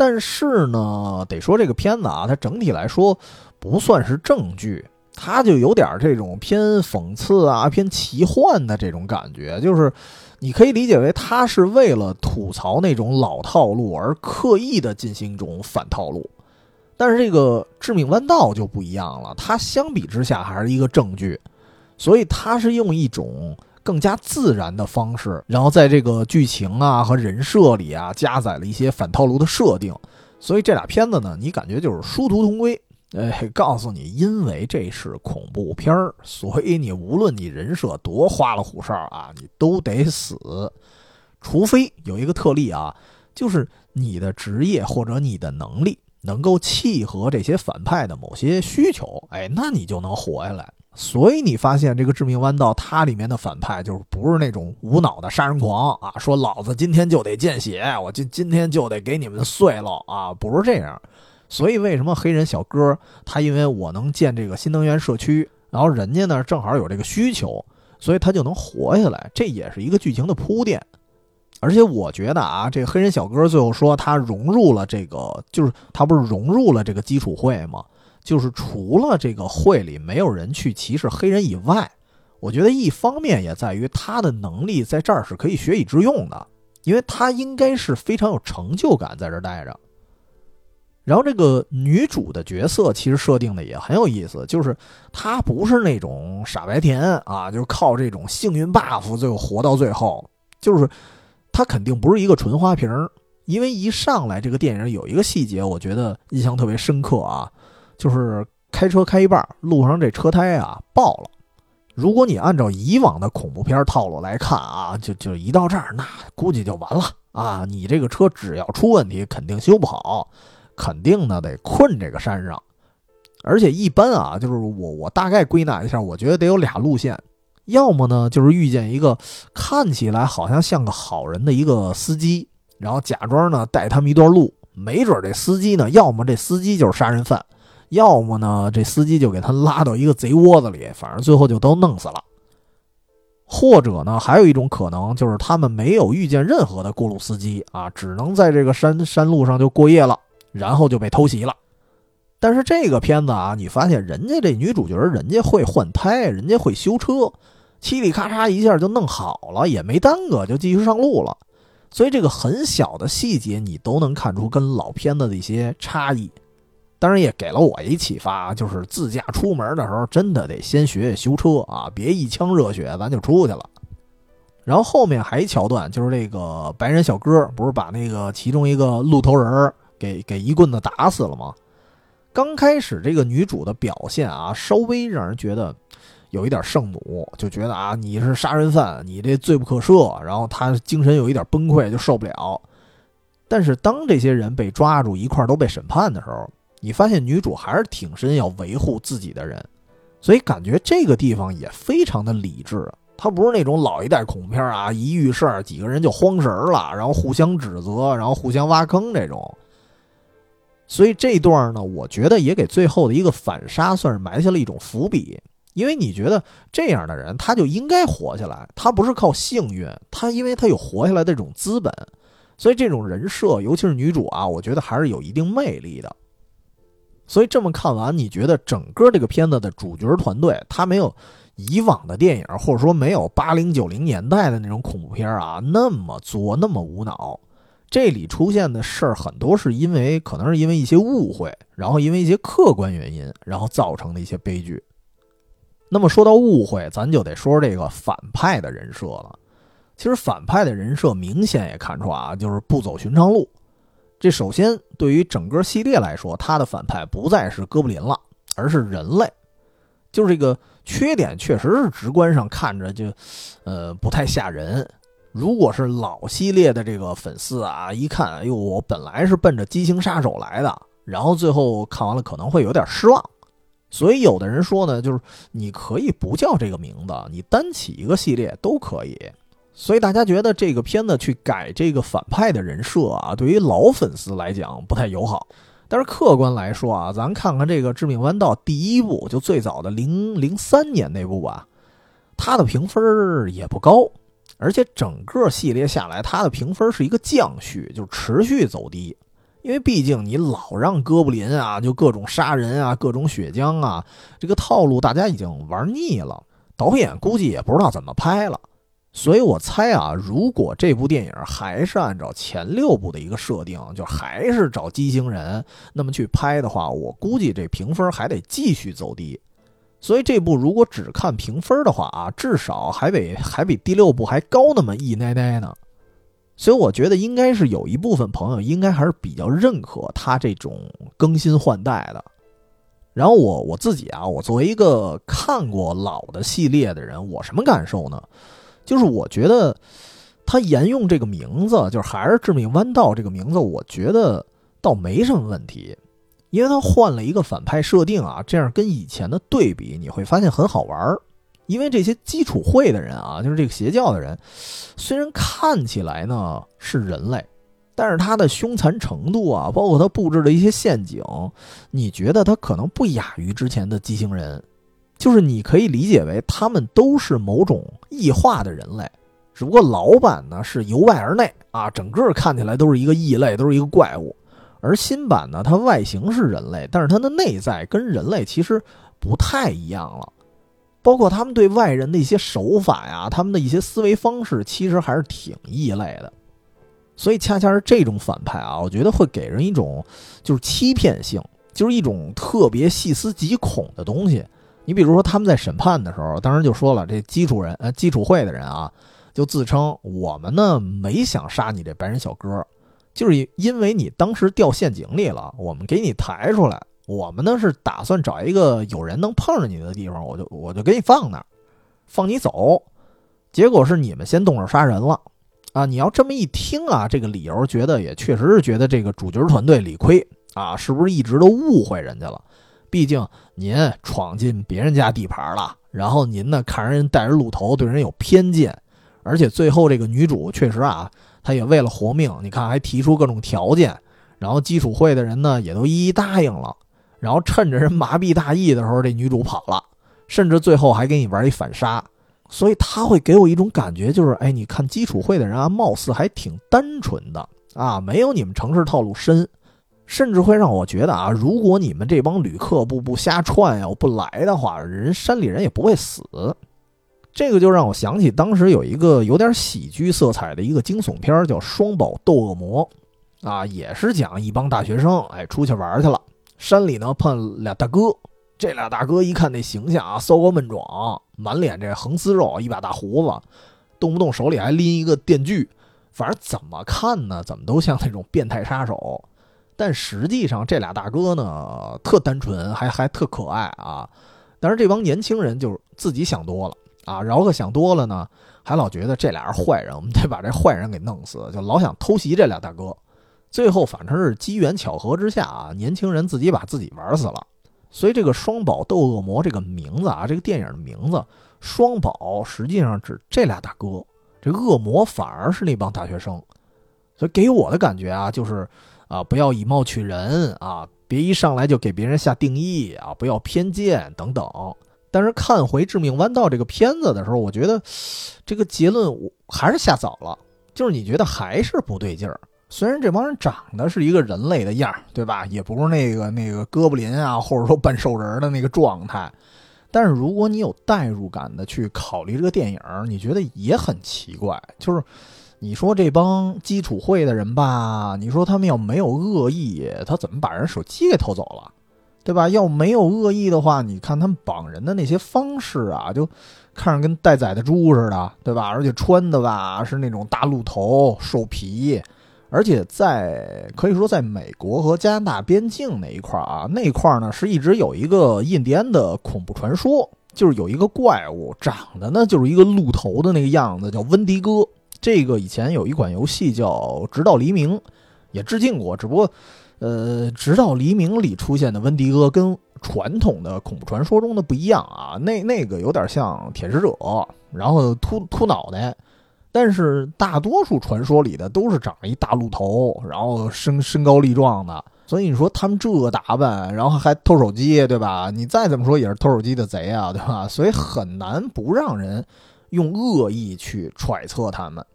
但是呢，得说这个片子啊，它整体来说不算是正剧，它就有点这种偏讽刺啊、偏奇幻的这种感觉。就是你可以理解为，它是为了吐槽那种老套路而刻意的进行一种反套路。但是这个《致命弯道》就不一样了，它相比之下还是一个正剧，所以它是用一种。更加自然的方式，然后在这个剧情啊和人设里啊加载了一些反套路的设定，所以这俩片子呢，你感觉就是殊途同归。哎，告诉你，因为这是恐怖片儿，所以你无论你人设多花里胡哨啊，你都得死，除非有一个特例啊，就是你的职业或者你的能力能够契合这些反派的某些需求，哎，那你就能活下来。所以你发现这个《致命弯道》它里面的反派就是不是那种无脑的杀人狂啊，说老子今天就得见血，我今今天就得给你们碎了啊，不是这样。所以为什么黑人小哥他因为我能建这个新能源社区，然后人家呢正好有这个需求，所以他就能活下来。这也是一个剧情的铺垫。而且我觉得啊，这个黑人小哥最后说他融入了这个，就是他不是融入了这个基础会吗？就是除了这个会里没有人去歧视黑人以外，我觉得一方面也在于他的能力在这儿是可以学以致用的，因为他应该是非常有成就感在这儿待着。然后这个女主的角色其实设定的也很有意思，就是她不是那种傻白甜啊，就是靠这种幸运 buff 最后活到最后，就是。她肯定不是一个纯花瓶因为一上来这个电影有一个细节，我觉得印象特别深刻啊，就是开车开一半，路上这车胎啊爆了。如果你按照以往的恐怖片套路来看啊，就就一到这儿，那估计就完了啊！你这个车只要出问题，肯定修不好，肯定呢得困这个山上。而且一般啊，就是我我大概归纳一下，我觉得得有俩路线。要么呢，就是遇见一个看起来好像像个好人的一个司机，然后假装呢带他们一段路，没准这司机呢，要么这司机就是杀人犯，要么呢这司机就给他拉到一个贼窝子里，反正最后就都弄死了。或者呢，还有一种可能就是他们没有遇见任何的过路司机啊，只能在这个山山路上就过夜了，然后就被偷袭了。但是这个片子啊，你发现人家这女主角，人家会换胎，人家会修车，嘁里咔嚓一下就弄好了，也没耽搁，就继续上路了。所以这个很小的细节，你都能看出跟老片子的一些差异。当然也给了我一启发，就是自驾出门的时候，真的得先学学修车啊，别一腔热血咱就出去了。然后后面还一桥段，就是这个白人小哥不是把那个其中一个鹿头人给给一棍子打死了吗？刚开始这个女主的表现啊，稍微让人觉得有一点圣母，就觉得啊你是杀人犯，你这罪不可赦，然后她精神有一点崩溃，就受不了。但是当这些人被抓住一块都被审判的时候，你发现女主还是挺身要维护自己的人，所以感觉这个地方也非常的理智。她不是那种老一代恐怖片啊，一遇事儿几个人就慌神了，然后互相指责，然后互相挖坑这种。所以这段呢，我觉得也给最后的一个反杀算是埋下了一种伏笔，因为你觉得这样的人他就应该活下来，他不是靠幸运，他因为他有活下来的这种资本，所以这种人设，尤其是女主啊，我觉得还是有一定魅力的。所以这么看完，你觉得整个这个片子的主角团队，他没有以往的电影，或者说没有八零九零年代的那种恐怖片啊那么作，那么无脑。这里出现的事儿很多是因为，可能是因为一些误会，然后因为一些客观原因，然后造成的一些悲剧。那么说到误会，咱就得说说这个反派的人设了。其实反派的人设明显也看出啊，就是不走寻常路。这首先对于整个系列来说，他的反派不再是哥布林了，而是人类。就是这个缺点确实是直观上看着就，呃，不太吓人。如果是老系列的这个粉丝啊，一看，哎呦，我本来是奔着畸形杀手来的，然后最后看完了可能会有点失望。所以有的人说呢，就是你可以不叫这个名字，你单起一个系列都可以。所以大家觉得这个片子去改这个反派的人设啊，对于老粉丝来讲不太友好。但是客观来说啊，咱看看这个《致命弯道》第一部，就最早的零零三年那部吧，它的评分也不高。而且整个系列下来，它的评分是一个降序，就持续走低。因为毕竟你老让哥布林啊，就各种杀人啊，各种血浆啊，这个套路大家已经玩腻了。导演估计也不知道怎么拍了，所以我猜啊，如果这部电影还是按照前六部的一个设定，就还是找畸形人那么去拍的话，我估计这评分还得继续走低。所以这部如果只看评分的话啊，至少还得还比第六部还高那么一奶奶呢。所以我觉得应该是有一部分朋友应该还是比较认可他这种更新换代的。然后我我自己啊，我作为一个看过老的系列的人，我什么感受呢？就是我觉得他沿用这个名字，就是还是《致命弯道》这个名字，我觉得倒没什么问题。因为他换了一个反派设定啊，这样跟以前的对比，你会发现很好玩儿。因为这些基础会的人啊，就是这个邪教的人，虽然看起来呢是人类，但是他的凶残程度啊，包括他布置的一些陷阱，你觉得他可能不亚于之前的畸形人。就是你可以理解为他们都是某种异化的人类，只不过老版呢是由外而内啊，整个看起来都是一个异类，都是一个怪物。而新版呢，它外形是人类，但是它的内在跟人类其实不太一样了，包括他们对外人的一些手法呀，他们的一些思维方式，其实还是挺异类的。所以恰恰是这种反派啊，我觉得会给人一种就是欺骗性，就是一种特别细思极恐的东西。你比如说，他们在审判的时候，当时就说了，这基础人呃基础会的人啊，就自称我们呢没想杀你这白人小哥，就是因为你当时掉陷阱里了，我们给你抬出来，我们呢是打算找一个有人能碰着你的地方，我就我就给你放那儿，放你走。结果是你们先动手杀人了啊！你要这么一听啊，这个理由觉得也确实是觉得这个主角团队理亏啊，是不是一直都误会人家了？毕竟您闯进别人家地盘了，然后您呢看人带着鹿头，对人有偏见，而且最后这个女主确实啊，她也为了活命，你看还提出各种条件，然后基础会的人呢也都一一答应了，然后趁着人麻痹大意的时候，这女主跑了，甚至最后还给你玩一反杀，所以他会给我一种感觉，就是哎，你看基础会的人啊，貌似还挺单纯的。啊，没有你们城市套路深。甚至会让我觉得啊，如果你们这帮旅客不不瞎串呀，我不来的话，人山里人也不会死。这个就让我想起当时有一个有点喜剧色彩的一个惊悚片，叫《双宝斗恶魔》，啊，也是讲一帮大学生哎出去玩去了，山里呢碰俩大哥，这俩大哥一看那形象啊，骚高闷壮，满脸这横丝肉，一把大胡子，动不动手里还拎一个电锯，反正怎么看呢，怎么都像那种变态杀手。但实际上，这俩大哥呢，特单纯，还还特可爱啊。但是这帮年轻人就是自己想多了啊，饶个想多了呢，还老觉得这俩是坏人，我们得把这坏人给弄死，就老想偷袭这俩大哥。最后反正是机缘巧合之下啊，年轻人自己把自己玩死了。所以这个“双宝斗恶魔”这个名字啊，这个电影的名字“双宝”实际上指这俩大哥，这恶魔反而是那帮大学生。所以给我的感觉啊，就是。啊，不要以貌取人啊！别一上来就给别人下定义啊！不要偏见等等。但是看回《致命弯道》这个片子的时候，我觉得这个结论我还是下早了。就是你觉得还是不对劲儿。虽然这帮人长得是一个人类的样儿，对吧？也不是那个那个哥布林啊，或者说半兽人的那个状态。但是如果你有代入感的去考虑这个电影，你觉得也很奇怪，就是。你说这帮基础会的人吧，你说他们要没有恶意，他怎么把人手机给偷走了，对吧？要没有恶意的话，你看他们绑人的那些方式啊，就看着跟待宰的猪似的，对吧？而且穿的吧是那种大鹿头、兽皮，而且在可以说在美国和加拿大边境那一块儿啊，那块儿呢是一直有一个印第安的恐怖传说，就是有一个怪物长得呢就是一个鹿头的那个样子，叫温迪哥。这个以前有一款游戏叫《直到黎明》，也致敬过。只不过，呃，《直到黎明》里出现的温迪哥跟传统的恐怖传说中的不一样啊。那那个有点像铁食者，然后秃秃脑袋。但是大多数传说里的都是长了一大鹿头，然后身身高力壮的。所以你说他们这打扮，然后还偷手机，对吧？你再怎么说也是偷手机的贼啊，对吧？所以很难不让人用恶意去揣测他们。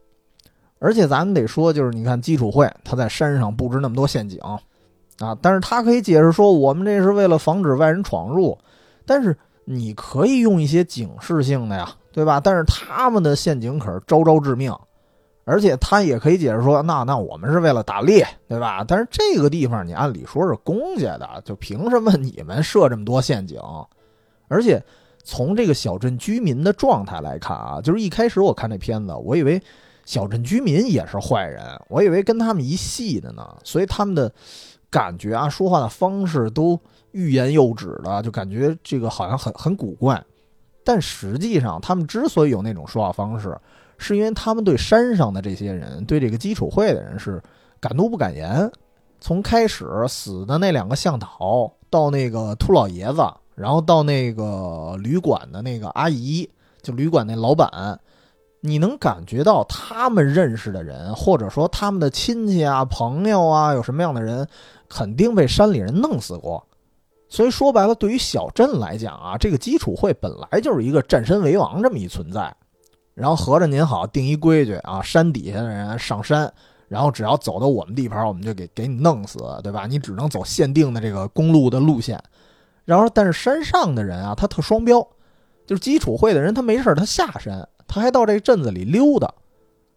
而且咱们得说，就是你看基础会他在山上布置那么多陷阱，啊，但是他可以解释说我们这是为了防止外人闯入，但是你可以用一些警示性的呀，对吧？但是他们的陷阱可是招招致命，而且他也可以解释说，那那我们是为了打猎，对吧？但是这个地方你按理说是公家的，就凭什么你们设这么多陷阱？而且从这个小镇居民的状态来看啊，就是一开始我看这片子，我以为。小镇居民也是坏人，我以为跟他们一系的呢，所以他们的感觉啊，说话的方式都欲言又止的，就感觉这个好像很很古怪。但实际上，他们之所以有那种说话方式，是因为他们对山上的这些人，对这个基础会的人是敢怒不敢言。从开始死的那两个向导，到那个秃老爷子，然后到那个旅馆的那个阿姨，就旅馆那老板。你能感觉到他们认识的人，或者说他们的亲戚啊、朋友啊，有什么样的人，肯定被山里人弄死过。所以说白了，对于小镇来讲啊，这个基础会本来就是一个占山为王这么一存在。然后合着您好，定一规矩啊，山底下的人上山，然后只要走到我们地盘，我们就给给你弄死，对吧？你只能走限定的这个公路的路线。然后，但是山上的人啊，他特双标，就是基础会的人，他没事他下山，他还到这镇子里溜达。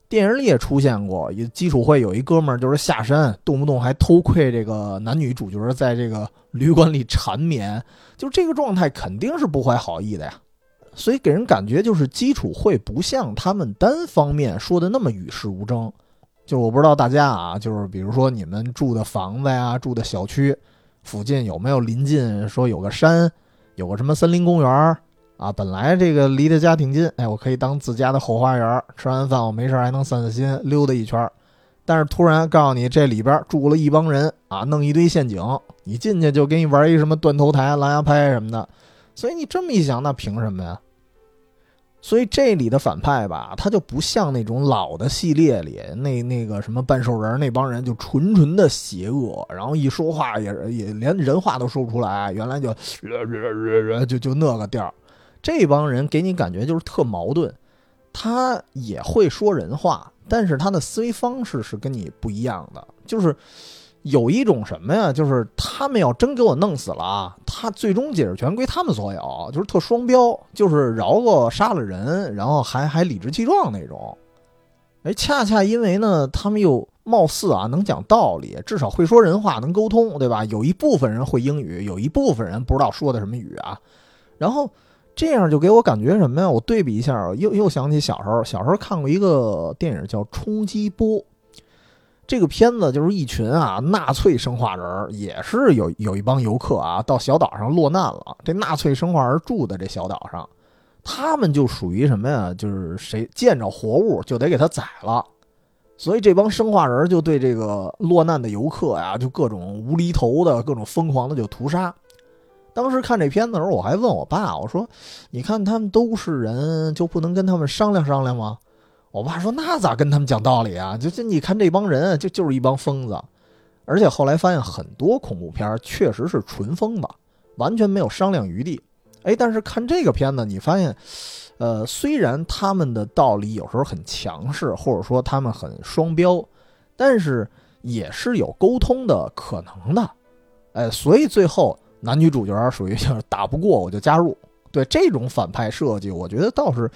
电影里也出现过，基础会有一哥们儿就是下山，动不动还偷窥这个男女主角在这个旅馆里缠绵，就这个状态肯定是不怀好意的呀。所以给人感觉就是基础会不像他们单方面说的那么与世无争。就我不知道大家啊，就是比如说你们住的房子呀，住的小区附近有没有临近说有个山，有个什么森林公园。啊，本来这个离他家挺近，哎，我可以当自家的后花园。吃完饭我没事还能散散心，溜达一圈。但是突然告诉你这里边住了一帮人啊，弄一堆陷阱，你进去就给你玩一什么断头台、狼牙拍什么的。所以你这么一想，那凭什么呀？所以这里的反派吧，他就不像那种老的系列里那那个什么半兽人那帮人，就纯纯的邪恶，然后一说话也也连人话都说不出来。原来就就就那个调这帮人给你感觉就是特矛盾，他也会说人话，但是他的思维方式是跟你不一样的，就是。有一种什么呀？就是他们要真给我弄死了啊，他最终解释权归他们所有，就是特双标，就是饶过杀了人，然后还还理直气壮那种。哎，恰恰因为呢，他们又貌似啊能讲道理，至少会说人话，能沟通，对吧？有一部分人会英语，有一部分人不知道说的什么语啊。然后这样就给我感觉什么呀？我对比一下，又又想起小时候，小时候看过一个电影叫《冲击波》。这个片子就是一群啊纳粹生化人，也是有有一帮游客啊到小岛上落难了。这纳粹生化人住的这小岛上，他们就属于什么呀？就是谁见着活物就得给他宰了。所以这帮生化人就对这个落难的游客呀，就各种无厘头的、各种疯狂的就屠杀。当时看这片子的时候，我还问我爸，我说：“你看他们都是人，就不能跟他们商量商量吗？”我爸说：“那咋跟他们讲道理啊？就就你看这帮人，就就是一帮疯子。而且后来发现很多恐怖片确实是纯疯子，完全没有商量余地。哎，但是看这个片子，你发现，呃，虽然他们的道理有时候很强势，或者说他们很双标，但是也是有沟通的可能的。哎，所以最后男女主角属于就是打不过我就加入。”对这种反派设计，我觉得倒是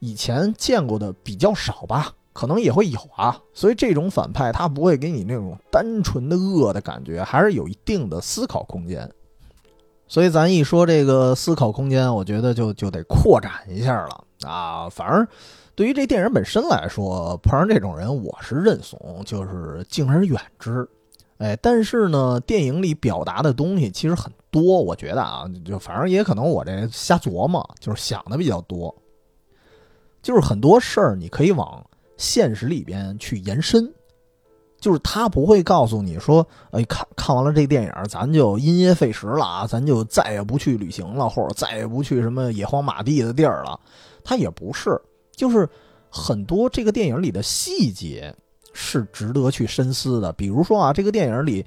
以前见过的比较少吧，可能也会有啊。所以这种反派他不会给你那种单纯的恶的感觉，还是有一定的思考空间。所以咱一说这个思考空间，我觉得就就得扩展一下了啊。反而对于这电影本身来说，碰上这种人，我是认怂，就是敬而远之。哎，但是呢，电影里表达的东西其实很多，我觉得啊，就反正也可能我这瞎琢磨，就是想的比较多。就是很多事儿你可以往现实里边去延伸，就是他不会告诉你说，哎，看看完了这电影，咱就因噎废食了啊，咱就再也不去旅行了，或者再也不去什么野荒马地的地儿了。他也不是，就是很多这个电影里的细节。是值得去深思的。比如说啊，这个电影里，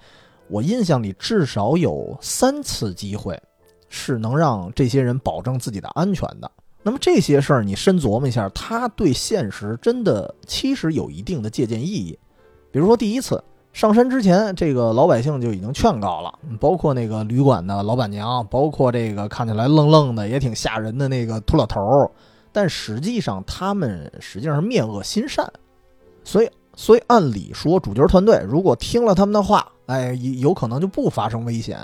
我印象里至少有三次机会，是能让这些人保证自己的安全的。那么这些事儿，你深琢磨一下，它对现实真的其实有一定的借鉴意义。比如说第一次上山之前，这个老百姓就已经劝告了，包括那个旅馆的老板娘，包括这个看起来愣愣的也挺吓人的那个秃老头儿，但实际上他们实际上是面恶心善，所以。所以按理说，主角团队如果听了他们的话，哎，有可能就不发生危险。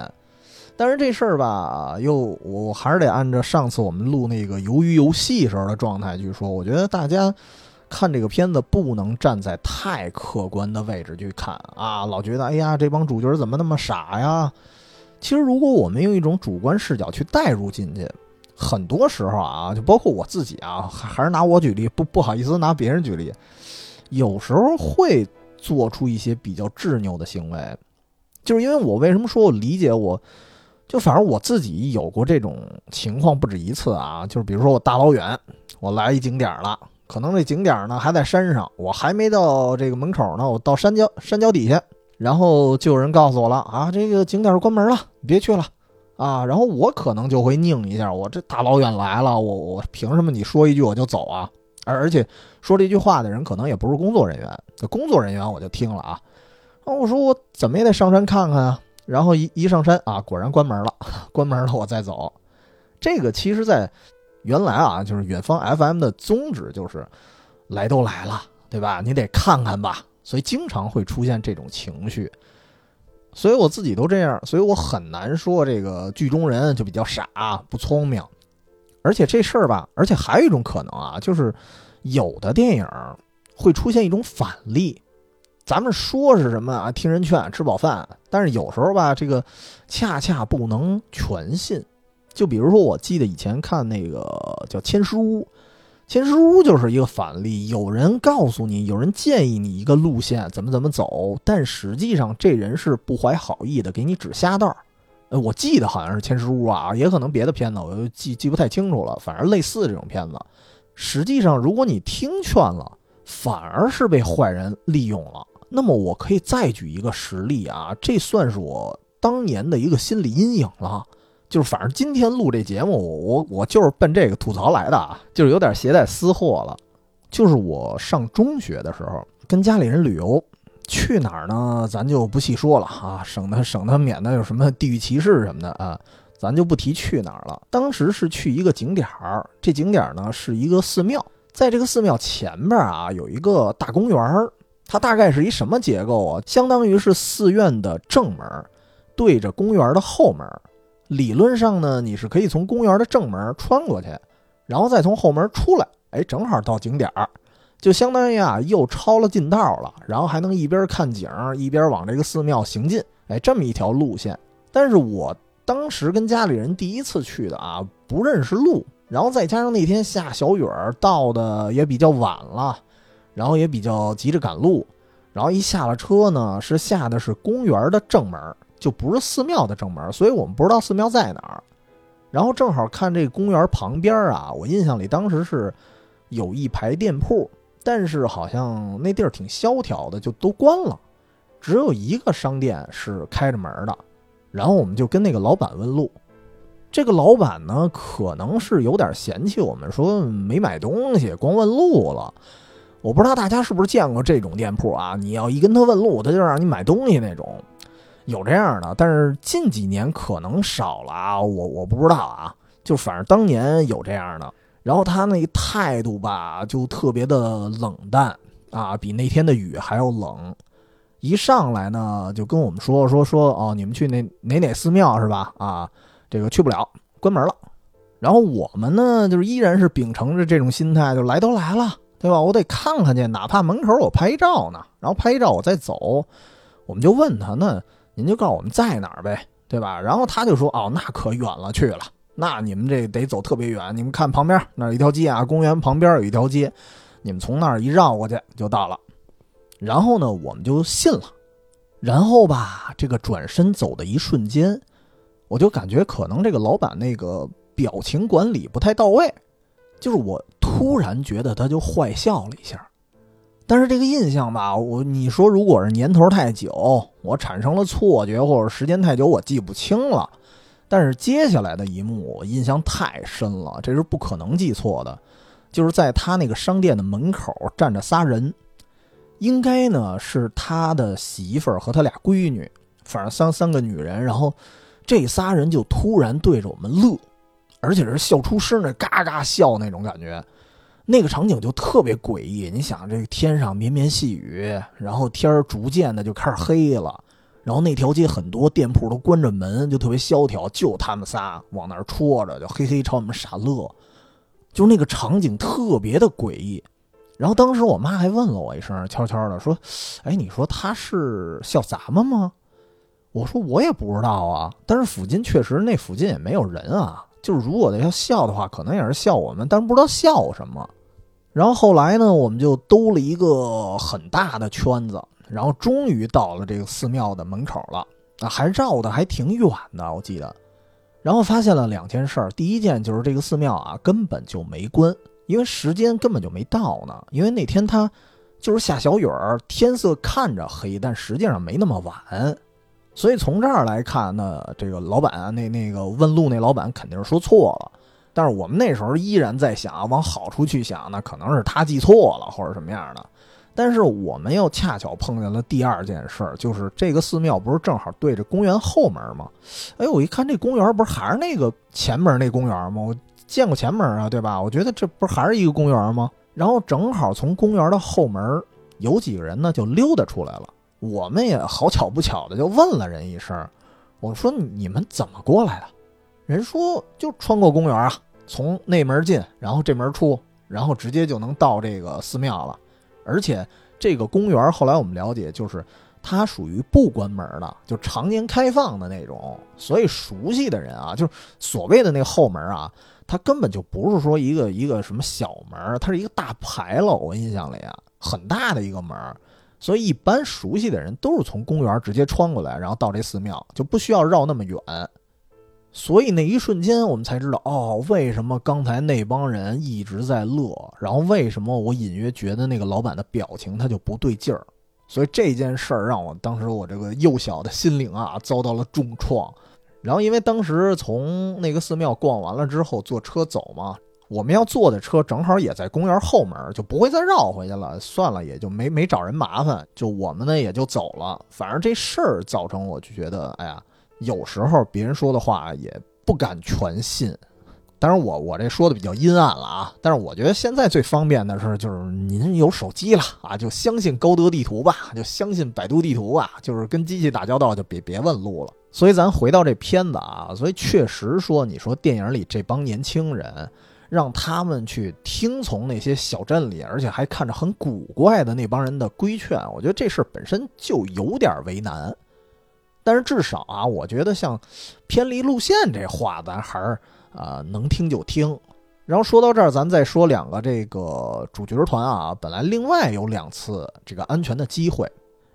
但是这事儿吧，又我还是得按照上次我们录那个鱿鱼游戏时候的状态去说。我觉得大家看这个片子不能站在太客观的位置去看啊，老觉得哎呀，这帮主角怎么那么傻呀？其实如果我们用一种主观视角去带入进去，很多时候啊，就包括我自己啊，还还是拿我举例，不不好意思拿别人举例。有时候会做出一些比较执拗的行为，就是因为我为什么说我理解我，就反正我自己有过这种情况不止一次啊。就是比如说我大老远我来一景点了，可能这景点呢还在山上，我还没到这个门口呢，我到山脚山脚底下，然后就有人告诉我了啊，这个景点关门了，别去了啊，然后我可能就会拧一下，我这大老远来了，我我凭什么你说一句我就走啊？而而且说这句话的人可能也不是工作人员，工作人员我就听了啊。啊，我说我怎么也得上山看看啊。然后一一上山啊，果然关门了，关门了我再走。这个其实，在原来啊，就是远方 FM 的宗旨就是来都来了，对吧？你得看看吧，所以经常会出现这种情绪。所以我自己都这样，所以我很难说这个剧中人就比较傻不聪明。而且这事儿吧，而且还有一种可能啊，就是有的电影会出现一种反例。咱们说是什么啊？听人劝，吃饱饭。但是有时候吧，这个恰恰不能全信。就比如说，我记得以前看那个叫《千师屋》，《千师屋》就是一个反例。有人告诉你，有人建议你一个路线，怎么怎么走，但实际上这人是不怀好意的，给你指瞎道儿。呃，我记得好像是《千师屋》啊，也可能别的片子，我就记记不太清楚了。反正类似这种片子，实际上如果你听劝了，反而是被坏人利用了。那么我可以再举一个实例啊，这算是我当年的一个心理阴影了。就是反正今天录这节目，我我就是奔这个吐槽来的啊，就是有点携带私货了。就是我上中学的时候，跟家里人旅游，去哪儿呢？咱就不细说了啊，省得省得免得有什么地域歧视什么的啊，咱就不提去哪儿了。当时是去一个景点儿，这景点儿呢是一个寺庙，在这个寺庙前边啊有一个大公园儿，它大概是一什么结构啊？相当于是寺院的正门，对着公园的后门。理论上呢，你是可以从公园的正门穿过去，然后再从后门出来，哎，正好到景点儿，就相当于啊又抄了近道了，然后还能一边看景一边往这个寺庙行进，哎，这么一条路线。但是我当时跟家里人第一次去的啊，不认识路，然后再加上那天下小雨儿，到的也比较晚了，然后也比较急着赶路，然后一下了车呢，是下的是公园的正门。就不是寺庙的正门，所以我们不知道寺庙在哪儿。然后正好看这公园旁边啊，我印象里当时是有一排店铺，但是好像那地儿挺萧条的，就都关了，只有一个商店是开着门的。然后我们就跟那个老板问路，这个老板呢可能是有点嫌弃我们，说没买东西，光问路了。我不知道大家是不是见过这种店铺啊？你要一跟他问路，他就让你买东西那种。有这样的，但是近几年可能少了啊，我我不知道啊，就反正当年有这样的。然后他那态度吧，就特别的冷淡啊，比那天的雨还要冷。一上来呢，就跟我们说说说哦，你们去那哪哪寺庙是吧？啊，这个去不了，关门了。然后我们呢，就是依然是秉承着这种心态，就来都来了，对吧？我得看看去，哪怕门口我拍照呢，然后拍照我再走。我们就问他那。您就告诉我们在哪儿呗，对吧？然后他就说：“哦，那可远了去了，那你们这得走特别远。你们看旁边那儿一条街啊，公园旁边有一条街，你们从那儿一绕过去就到了。”然后呢，我们就信了。然后吧，这个转身走的一瞬间，我就感觉可能这个老板那个表情管理不太到位，就是我突然觉得他就坏笑了一下。但是这个印象吧，我你说如果是年头太久，我产生了错觉，或者时间太久我记不清了。但是接下来的一幕我印象太深了，这是不可能记错的。就是在他那个商店的门口站着仨人，应该呢是他的媳妇儿和他俩闺女，反正三三个女人。然后这仨人就突然对着我们乐，而且是笑出声的，嘎嘎笑那种感觉。那个场景就特别诡异，你想这个天上绵绵细雨，然后天儿逐渐的就开始黑了，然后那条街很多店铺都关着门，就特别萧条，就他们仨往那儿戳着，就嘿嘿朝我们傻乐，就那个场景特别的诡异。然后当时我妈还问了我一声，悄悄的说：“哎，你说他是笑咱们吗？”我说：“我也不知道啊，但是附近确实那附近也没有人啊，就是如果要笑的话，可能也是笑我们，但是不知道笑什么。”然后后来呢，我们就兜了一个很大的圈子，然后终于到了这个寺庙的门口了啊，还绕的还挺远的，我记得。然后发现了两件事，第一件就是这个寺庙啊根本就没关，因为时间根本就没到呢。因为那天它就是下小雨儿，天色看着黑，但实际上没那么晚。所以从这儿来看呢，这个老板啊那那个问路那老板肯定是说错了。但是我们那时候依然在想，往好处去想，那可能是他记错了或者什么样的。但是我们又恰巧碰见了第二件事儿，就是这个寺庙不是正好对着公园后门吗？哎，我一看这公园不是还是那个前门那公园吗？我见过前门啊，对吧？我觉得这不是还是一个公园吗？然后正好从公园的后门有几个人呢，就溜达出来了。我们也好巧不巧的就问了人一声，我说你们怎么过来的？人说就穿过公园啊，从那门进，然后这门出，然后直接就能到这个寺庙了。而且这个公园后来我们了解，就是它属于不关门的，就常年开放的那种。所以熟悉的人啊，就是所谓的那个后门啊，它根本就不是说一个 一个什么小门，它是一个大牌楼。我印象里啊，很大的一个门。所以一般熟悉的人都是从公园直接穿过来，然后到这寺庙，就不需要绕那么远。所以那一瞬间，我们才知道哦，为什么刚才那帮人一直在乐，然后为什么我隐约觉得那个老板的表情他就不对劲儿。所以这件事儿让我当时我这个幼小的心灵啊遭到了重创。然后因为当时从那个寺庙逛完了之后坐车走嘛，我们要坐的车正好也在公园后门，就不会再绕回去了。算了，也就没没找人麻烦，就我们呢也就走了。反正这事儿造成我就觉得，哎呀。有时候别人说的话也不敢全信，当然我我这说的比较阴暗了啊。但是我觉得现在最方便的是，就是您有手机了啊，就相信高德地图吧，就相信百度地图吧，就是跟机器打交道就别别问路了。所以咱回到这片子啊，所以确实说，你说电影里这帮年轻人，让他们去听从那些小镇里，而且还看着很古怪的那帮人的规劝，我觉得这事本身就有点为难。但是至少啊，我觉得像偏离路线这话，咱还是啊能听就听。然后说到这儿，咱再说两个这个主角团啊，本来另外有两次这个安全的机会，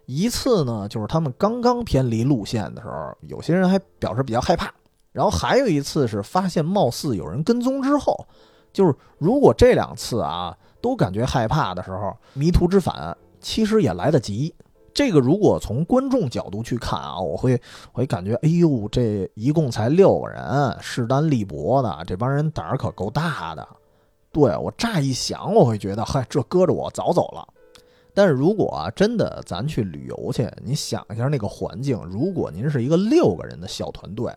一次呢就是他们刚刚偏离路线的时候，有些人还表示比较害怕。然后还有一次是发现貌似有人跟踪之后，就是如果这两次啊都感觉害怕的时候，迷途知返其实也来得及。这个如果从观众角度去看啊，我会我会感觉，哎呦，这一共才六个人，势单力薄的这帮人胆儿可够大的。对我乍一想，我会觉得，嗨，这搁着我早走了。但是如果，真的咱去旅游去，你想一下那个环境，如果您是一个六个人的小团队，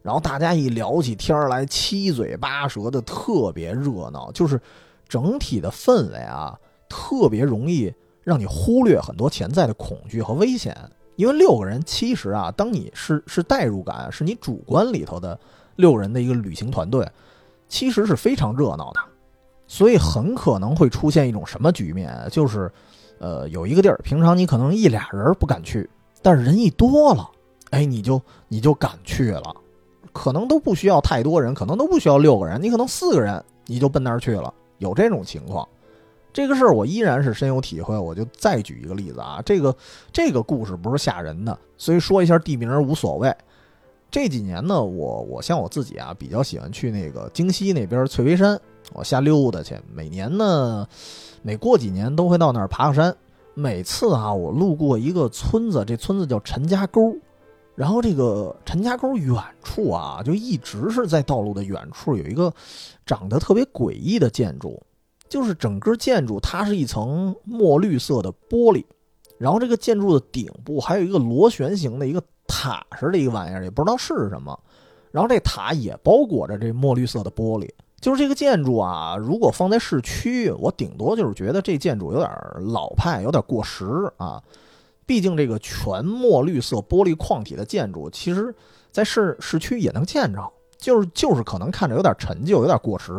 然后大家一聊起天来，七嘴八舌的，特别热闹，就是整体的氛围啊，特别容易。让你忽略很多潜在的恐惧和危险，因为六个人其实啊，当你是是代入感，是你主观里头的六人的一个旅行团队，其实是非常热闹的，所以很可能会出现一种什么局面，就是，呃，有一个地儿，平常你可能一俩人不敢去，但是人一多了，哎，你就你就敢去了，可能都不需要太多人，可能都不需要六个人，你可能四个人你就奔那儿去了，有这种情况。这个事儿我依然是深有体会，我就再举一个例子啊，这个这个故事不是吓人的，所以说一下地名无所谓。这几年呢，我我像我自己啊，比较喜欢去那个京西那边翠微山，我瞎溜达去。每年呢，每过几年都会到那儿爬个山。每次啊，我路过一个村子，这村子叫陈家沟，然后这个陈家沟远处啊，就一直是在道路的远处有一个长得特别诡异的建筑。就是整个建筑，它是一层墨绿色的玻璃，然后这个建筑的顶部还有一个螺旋形的一个塔似的一个玩意儿，也不知道是什么。然后这塔也包裹着这墨绿色的玻璃。就是这个建筑啊，如果放在市区，我顶多就是觉得这建筑有点老派，有点过时啊。毕竟这个全墨绿色玻璃框体的建筑，其实在市市区也能见着，就是就是可能看着有点陈旧，有点过时。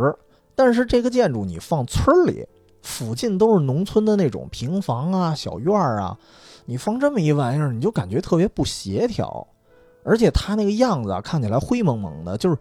但是这个建筑你放村里，附近都是农村的那种平房啊、小院儿啊，你放这么一玩意儿，你就感觉特别不协调。而且它那个样子啊，看起来灰蒙蒙的，就是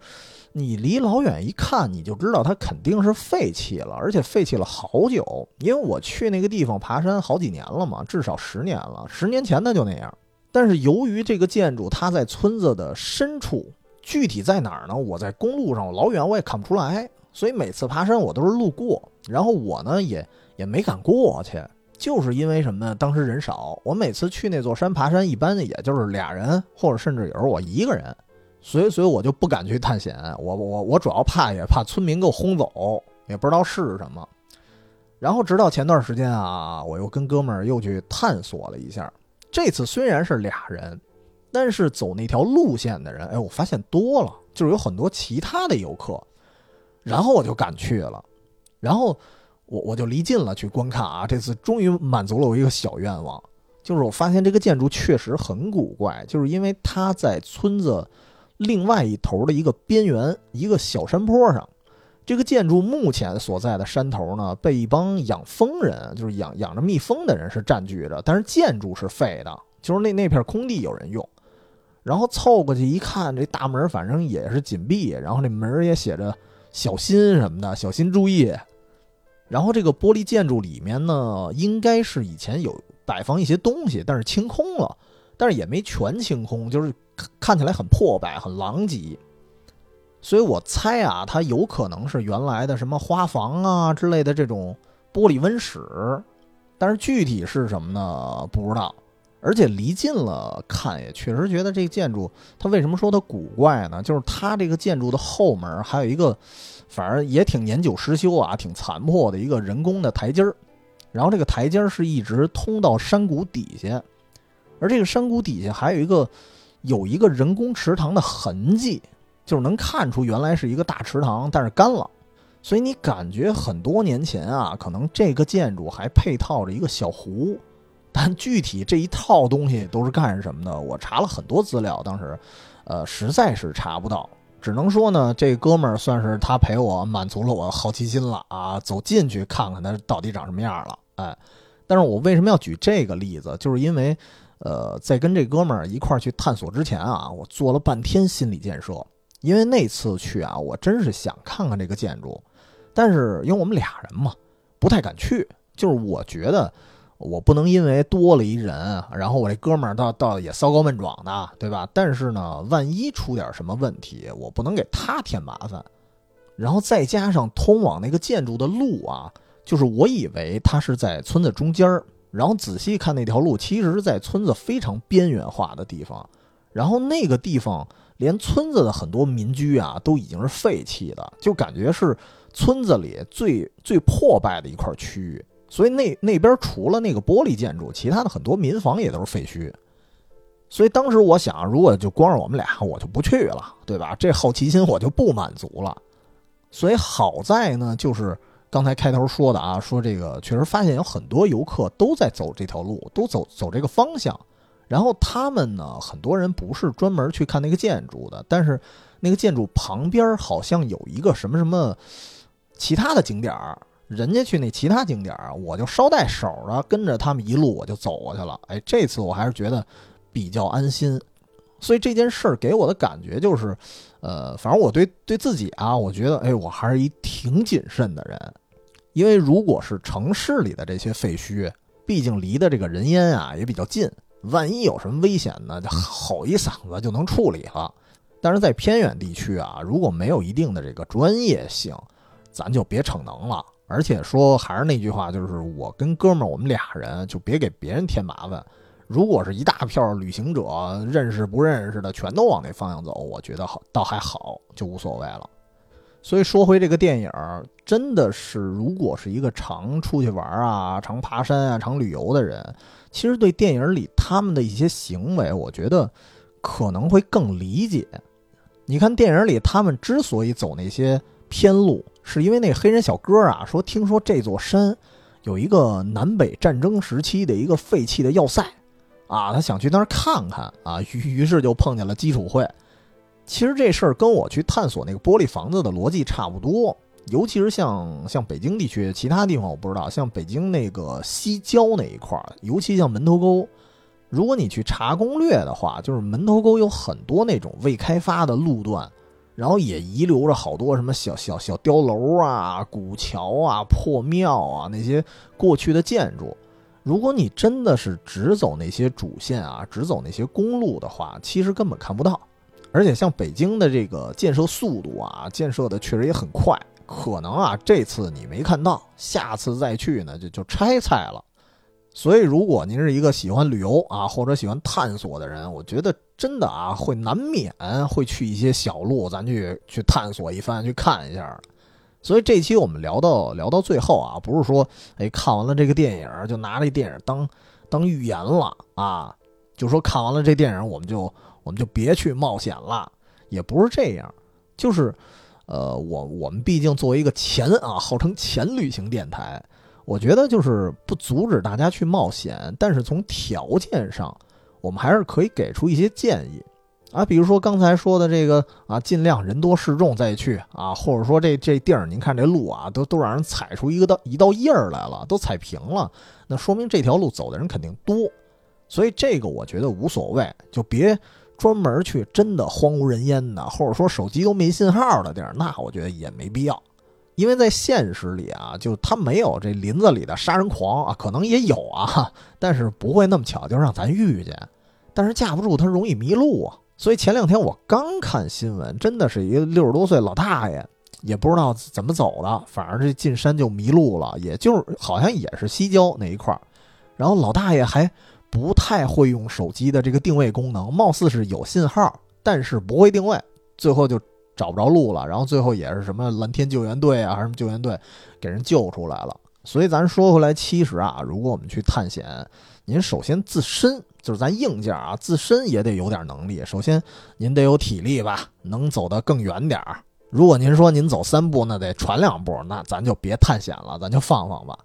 你离老远一看，你就知道它肯定是废弃了，而且废弃了好久。因为我去那个地方爬山好几年了嘛，至少十年了，十年前它就那样。但是由于这个建筑它在村子的深处，具体在哪儿呢？我在公路上我老远我也看不出来。所以每次爬山我都是路过，然后我呢也也没敢过去，就是因为什么呢？当时人少，我每次去那座山爬山，一般也就是俩人，或者甚至有时候我一个人，所以所以我就不敢去探险。我我我主要怕也怕村民给我轰走，也不知道是什么。然后直到前段时间啊，我又跟哥们儿又去探索了一下。这次虽然是俩人，但是走那条路线的人，哎，我发现多了，就是有很多其他的游客。然后我就敢去了，然后我我就离近了去观看啊。这次终于满足了我一个小愿望，就是我发现这个建筑确实很古怪，就是因为它在村子另外一头的一个边缘，一个小山坡上。这个建筑目前所在的山头呢，被一帮养蜂人，就是养养着蜜蜂的人是占据着，但是建筑是废的，就是那那片空地有人用。然后凑过去一看，这大门反正也是紧闭，然后那门也写着“小心”什么的，“小心注意”。然后这个玻璃建筑里面呢，应该是以前有摆放一些东西，但是清空了，但是也没全清空，就是看起来很破败、很狼藉。所以我猜啊，它有可能是原来的什么花房啊之类的这种玻璃温室，但是具体是什么呢？不知道。而且离近了看，也确实觉得这个建筑，它为什么说它古怪呢？就是它这个建筑的后门还有一个，反正也挺年久失修啊，挺残破的一个人工的台阶儿。然后这个台阶儿是一直通到山谷底下，而这个山谷底下还有一个有一个人工池塘的痕迹。就是能看出原来是一个大池塘，但是干了，所以你感觉很多年前啊，可能这个建筑还配套着一个小湖，但具体这一套东西都是干什么的？我查了很多资料，当时，呃，实在是查不到，只能说呢，这哥们儿算是他陪我满足了我好奇心了啊，走进去看看它到底长什么样了，哎，但是我为什么要举这个例子？就是因为，呃，在跟这哥们儿一块儿去探索之前啊，我做了半天心理建设。因为那次去啊，我真是想看看这个建筑，但是因为我们俩人嘛，不太敢去。就是我觉得我不能因为多了一人，然后我这哥们儿倒倒也骚高闷壮的，对吧？但是呢，万一出点什么问题，我不能给他添麻烦。然后再加上通往那个建筑的路啊，就是我以为它是在村子中间儿，然后仔细看那条路，其实是在村子非常边缘化的地方，然后那个地方。连村子的很多民居啊，都已经是废弃的，就感觉是村子里最最破败的一块区域。所以那那边除了那个玻璃建筑，其他的很多民房也都是废墟。所以当时我想，如果就光是我们俩，我就不去了，对吧？这好奇心我就不满足了。所以好在呢，就是刚才开头说的啊，说这个确实发现有很多游客都在走这条路，都走走这个方向。然后他们呢，很多人不是专门去看那个建筑的，但是那个建筑旁边好像有一个什么什么其他的景点儿，人家去那其他景点儿，我就捎带手的跟着他们一路我就走过去了。哎，这次我还是觉得比较安心，所以这件事儿给我的感觉就是，呃，反正我对对自己啊，我觉得哎，我还是一挺谨慎的人，因为如果是城市里的这些废墟，毕竟离的这个人烟啊也比较近。万一有什么危险呢？就吼一嗓子就能处理了。但是在偏远地区啊，如果没有一定的这个专业性，咱就别逞能了。而且说还是那句话，就是我跟哥们儿，我们俩人就别给别人添麻烦。如果是一大票旅行者，认识不认识的，全都往那方向走，我觉得好倒还好，就无所谓了。所以说回这个电影，真的是如果是一个常出去玩啊、常爬山啊、常旅游的人。其实对电影里他们的一些行为，我觉得可能会更理解。你看电影里他们之所以走那些偏路，是因为那黑人小哥啊说听说这座山有一个南北战争时期的一个废弃的要塞，啊，他想去那儿看看啊，于于是就碰见了基础会。其实这事儿跟我去探索那个玻璃房子的逻辑差不多。尤其是像像北京地区，其他地方我不知道。像北京那个西郊那一块儿，尤其像门头沟，如果你去查攻略的话，就是门头沟有很多那种未开发的路段，然后也遗留着好多什么小小小碉楼啊、古桥啊、破庙啊那些过去的建筑。如果你真的是只走那些主线啊，只走那些公路的话，其实根本看不到。而且像北京的这个建设速度啊，建设的确实也很快。可能啊，这次你没看到，下次再去呢就就拆菜了。所以，如果您是一个喜欢旅游啊，或者喜欢探索的人，我觉得真的啊，会难免会去一些小路，咱去去探索一番，去看一下。所以这期我们聊到聊到最后啊，不是说哎看完了这个电影就拿这电影当当预言了啊，就说看完了这电影我们就我们就别去冒险了，也不是这样，就是呃，我我们毕竟作为一个前啊，号称前旅行电台。我觉得就是不阻止大家去冒险，但是从条件上，我们还是可以给出一些建议啊，比如说刚才说的这个啊，尽量人多势众再去啊，或者说这这地儿您看这路啊，都都让人踩出一个道一道印儿来了，都踩平了，那说明这条路走的人肯定多，所以这个我觉得无所谓，就别专门去真的荒无人烟的，或者说手机都没信号的地儿，那我觉得也没必要。因为在现实里啊，就他没有这林子里的杀人狂啊，可能也有啊，但是不会那么巧就让咱遇见。但是架不住他容易迷路啊，所以前两天我刚看新闻，真的是一个六十多岁老大爷，也不知道怎么走的，反正这进山就迷路了，也就是好像也是西郊那一块儿。然后老大爷还不太会用手机的这个定位功能，貌似是有信号，但是不会定位，最后就。找不着路了，然后最后也是什么蓝天救援队啊，还是什么救援队给人救出来了。所以咱说回来，其实啊，如果我们去探险，您首先自身就是咱硬件啊，自身也得有点能力。首先您得有体力吧，能走得更远点儿。如果您说您走三步，那得喘两步，那咱就别探险了，咱就放放吧。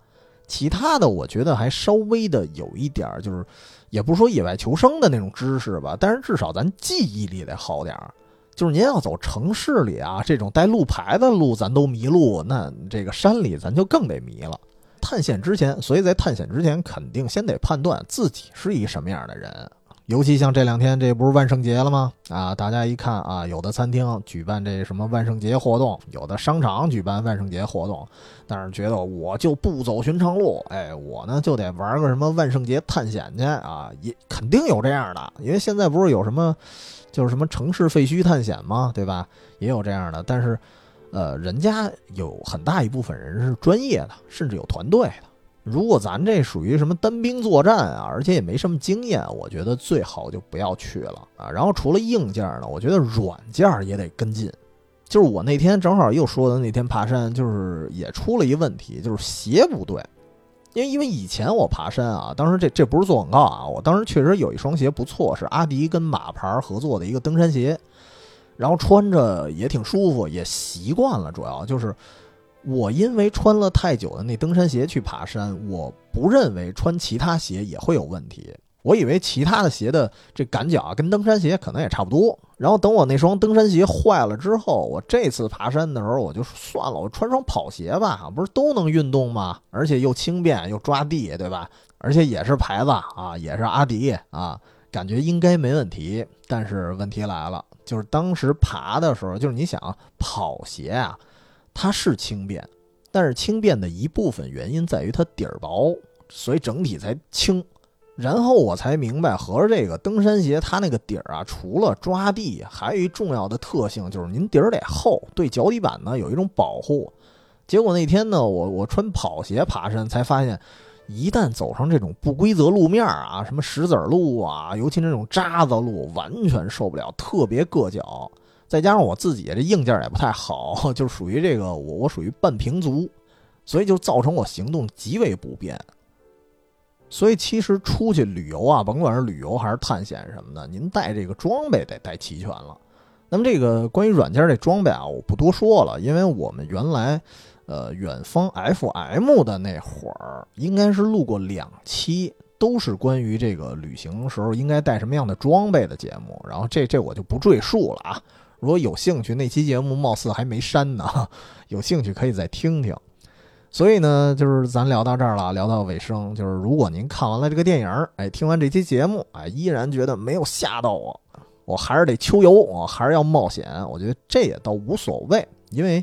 其他的我觉得还稍微的有一点儿，就是也不说野外求生的那种知识吧，但是至少咱记忆力得好点儿。就是您要走城市里啊，这种带路牌的路咱都迷路，那这个山里咱就更得迷了。探险之前，所以在探险之前，肯定先得判断自己是一什么样的人。尤其像这两天，这不是万圣节了吗？啊，大家一看啊，有的餐厅举办这什么万圣节活动，有的商场举办万圣节活动，但是觉得我就不走寻常路，哎，我呢就得玩个什么万圣节探险去啊，也肯定有这样的，因为现在不是有什么。就是什么城市废墟探险嘛，对吧？也有这样的，但是，呃，人家有很大一部分人是专业的，甚至有团队的。如果咱这属于什么单兵作战啊，而且也没什么经验，我觉得最好就不要去了啊。然后除了硬件呢，我觉得软件也得跟进。就是我那天正好又说的那天爬山，就是也出了一问题，就是鞋不对。因为因为以前我爬山啊，当时这这不是做广告啊，我当时确实有一双鞋不错，是阿迪跟马牌合作的一个登山鞋，然后穿着也挺舒服，也习惯了。主要就是我因为穿了太久的那登山鞋去爬山，我不认为穿其他鞋也会有问题。我以为其他的鞋的这感脚啊，跟登山鞋可能也差不多。然后等我那双登山鞋坏了之后，我这次爬山的时候，我就算了，我穿双跑鞋吧，不是都能运动吗？而且又轻便又抓地，对吧？而且也是牌子啊，也是阿迪啊，感觉应该没问题。但是问题来了，就是当时爬的时候，就是你想跑鞋啊，它是轻便，但是轻便的一部分原因在于它底儿薄，所以整体才轻。然后我才明白，合着这个登山鞋它那个底儿啊，除了抓地，还有一重要的特性，就是您底儿得厚，对脚底板呢有一种保护。结果那天呢，我我穿跑鞋爬山，才发现，一旦走上这种不规则路面啊，什么石子路啊，尤其那种渣子路，完全受不了，特别硌脚。再加上我自己这硬件也不太好，就属于这个我我属于半平足，所以就造成我行动极为不便。所以其实出去旅游啊，甭管是旅游还是探险什么的，您带这个装备得带齐全了。那么这个关于软件这装备啊，我不多说了，因为我们原来，呃，远方 FM 的那会儿，应该是录过两期，都是关于这个旅行时候应该带什么样的装备的节目。然后这这我就不赘述了啊。如果有兴趣，那期节目貌似还没删呢，有兴趣可以再听听。所以呢，就是咱聊到这儿了，聊到尾声，就是如果您看完了这个电影，哎，听完这期节目，哎，依然觉得没有吓到我，我还是得秋游，我还是要冒险，我觉得这也倒无所谓，因为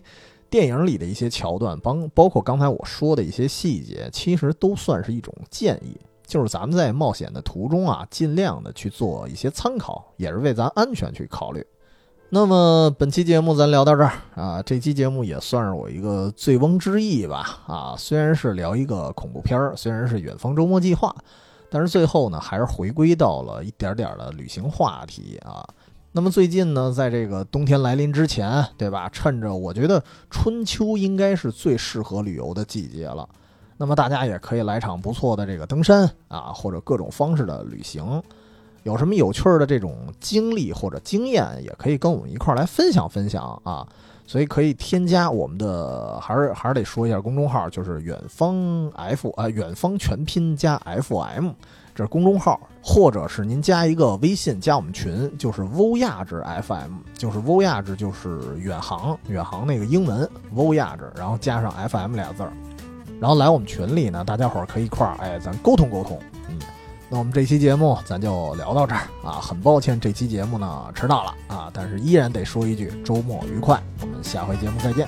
电影里的一些桥段，包包括刚才我说的一些细节，其实都算是一种建议，就是咱们在冒险的途中啊，尽量的去做一些参考，也是为咱安全去考虑。那么本期节目咱聊到这儿啊，这期节目也算是我一个醉翁之意吧啊，虽然是聊一个恐怖片儿，虽然是远方周末计划，但是最后呢还是回归到了一点点的旅行话题啊。那么最近呢，在这个冬天来临之前，对吧？趁着我觉得春秋应该是最适合旅游的季节了，那么大家也可以来场不错的这个登山啊，或者各种方式的旅行。有什么有趣的这种经历或者经验，也可以跟我们一块儿来分享分享啊！所以可以添加我们的，还是还是得说一下公众号，就是远方 F 啊，远方全拼加 FM，这是公众号，或者是您加一个微信加我们群，就是欧亚值 FM，就是欧亚值就是远航远航那个英文欧亚值，然后加上 FM 俩字儿，然后来我们群里呢，大家伙儿可以一块儿哎，咱沟通沟通，嗯。那我们这期节目咱就聊到这儿啊，很抱歉这期节目呢迟到了啊，但是依然得说一句周末愉快，我们下回节目再见。